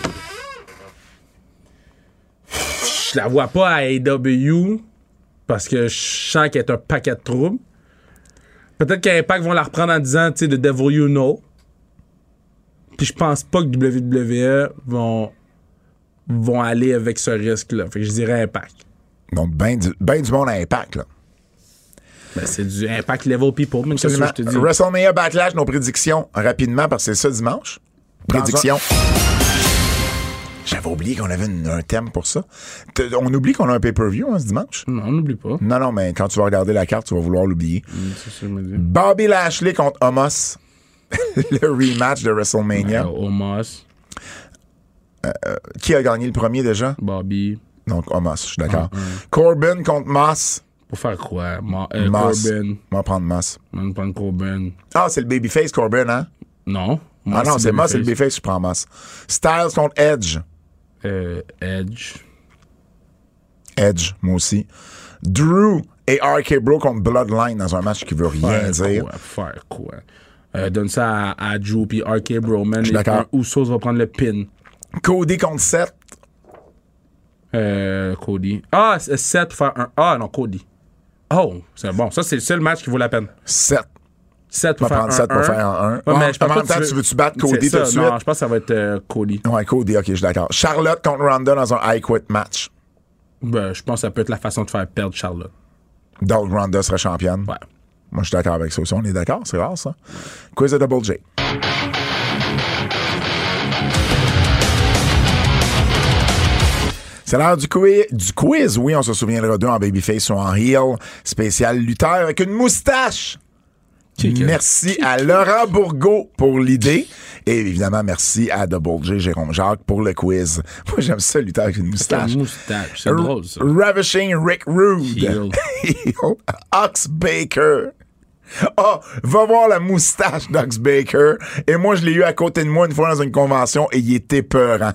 Je la vois pas à AW parce que je sens qu'elle est un paquet de troubles. Peut-être qu'Impact vont la reprendre en disant, tu sais, de Devil You Know. Puis je pense pas que WWE vont, vont aller avec ce risque-là. Fait que je dirais Impact. Donc, ben du, ben du monde à Impact, là. Ben, c'est du Impact Level People, mais c'est ça je te dis? WrestleMania Backlash, nos prédictions, rapidement, parce que c'est ça dimanche. Prédictions. J'avais oublié qu'on avait une- un thème pour ça. Te- On oublie qu'on a un pay-per-view hein, ce dimanche? Non, n'oublie pas. Non, non, mais quand tu vas regarder la carte, tu vas vouloir l'oublier. Dis. Bobby Lashley contre Homos. (laughs) le rematch de WrestleMania. Euh, Omos, Qui a gagné le premier déjà? Bobby. Donc, Homos, je suis d'accord. Corbin contre Moss. Pour faire quoi? Ma, euh, Moss. Corbin. On va prendre Moss. On va prendre Corbin. Ah, c'est le babyface Corbin, hein? Non. ah non, c'est Moss, c'est le Babyface. babyface, je prends Moss. Styles contre Edge. Euh, Edge. Edge, moi aussi. Drew et RK Bro contre Bloodline dans un match qui veut rien Faire dire. quoi? Faire quoi? Euh, donne ça à, à Drew puis RK Bro, man. d'accord. Usos va prendre le pin. Cody contre Seth. Euh, Cody. Ah, c'est Seth pour faire un. Ah, non, Cody. Oh, c'est bon. Ça, c'est le seul match qui vaut la peine. Seth. Seth On pour va faire prendre un. Seth pour un. faire un 1. Ouais, mais je pense même temps, que tu veux-tu battre Cody tout de suite? Non, je pense que ça va être euh, Cody. Ouais, Cody, ok, je suis d'accord. Charlotte contre Ronda dans un I Quit match. Ben, je pense que ça peut être la façon de faire perdre Charlotte. Donc, Ronda serait championne? Ouais. Moi, je suis d'accord avec ça aussi. On est d'accord? C'est rare, ça. Quiz de Double J. C'est l'heure du quiz. Du quiz, oui, on se souviendra d'eux en babyface ou en heel. Spécial lutteur avec une moustache. Merci à Laurent Bourgault pour l'idée. Et évidemment, merci à Double J, Jérôme Jacques, pour le quiz. Moi, j'aime ça, lutteur avec une moustache. Une moustache. C'est drôle, ça. Ravishing Rick Rude. (laughs) Ox Baker. Ah, va voir la moustache d'Ox Baker. Et moi, je l'ai eu à côté de moi une fois dans une convention et il était peurant.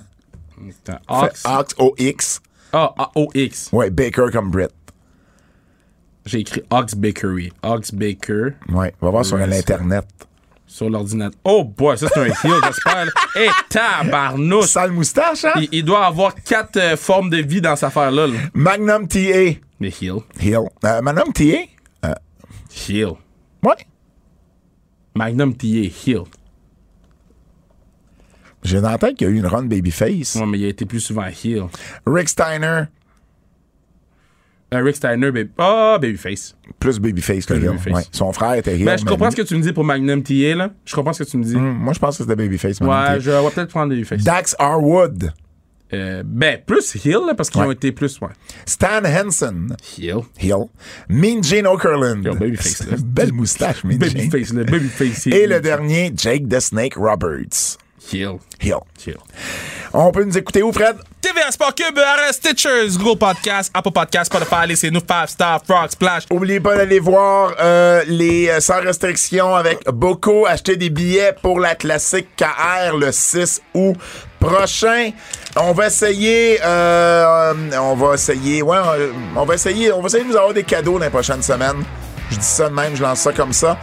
Ox. Ox, O-X. Ah, ah, OX. Ouais, Baker comme Brit. J'ai écrit Ox Bakery. Ox Baker Ouais, va voir sur l'Internet. sur l'ordinateur. Oh boy, ça c'est un heel, j'espère. Hé, (laughs) tabarnouche. Sale moustache, hein? Il, il doit avoir quatre euh, formes de vie dans cette affaire-là. là. Magnum TA. Mais heel. Heel. Euh, Magnum TA? Heel. Ouais. Magnum TA, heel. J'ai dans la tête qu'il y a eu une run babyface. Ouais, mais il a été plus souvent heel. Rick Steiner, Euh, Rick Steiner, baby. Ah, Babyface. plus babyface que Plus heel. babyface. Ouais. Son frère était heel. Mais je comprends ce que tu me dis pour Magnum TA, là. Je comprends ce que tu me dis. Moi, je pense que c'était babyface. Magnum Ouais, je vais peut-être prendre Babyface. Dax Harwood. Euh, ben, plus heel, là, parce qu'ils Ouais. ont été plus, ouais. Stan Henson. Heel. Heel. Mean Gene Okerlund. Yo, babyface, là. (laughs) Belle moustache, Mean Gene. Babyface, le Babyface. Et le dernier, Jake the Snake Roberts. Heel. Heel. Heel. On peut nous écouter où, Fred? TVA Sport Cube, RS Stitchers, Google Podcast, Apple Podcast, Spotify, laissez-nous 5 Star, Frog, Splash. Oubliez pas d'aller voir euh, les euh, sans restriction avec Boko. Acheter des billets pour la classique KR le 6 août prochain. On va essayer, euh, on va essayer, ouais, on va essayer, on va essayer de nous avoir des cadeaux dans les prochaines semaines. Je dis ça de même, je lance ça comme ça.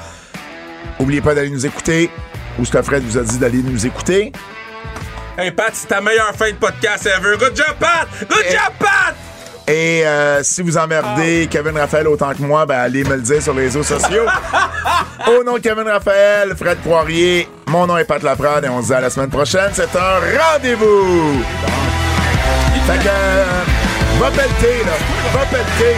Oubliez pas d'aller nous écouter. Ou ce que Fred vous a dit d'aller nous écouter? Hey Pat, c'est ta meilleure fin de podcast ever. Good job, Pat! Good job, Pat! Et euh, si vous emmerdez Kevin Raphaël autant que moi, ben allez me le dire sur les réseaux sociaux. (laughs) Au nom de Kevin Raphaël, Fred Poirier, mon nom est Pat Laprade et on se dit à la semaine prochaine. C'est un rendez-vous! Fait que, euh, va pelleter, là. Va pelleter.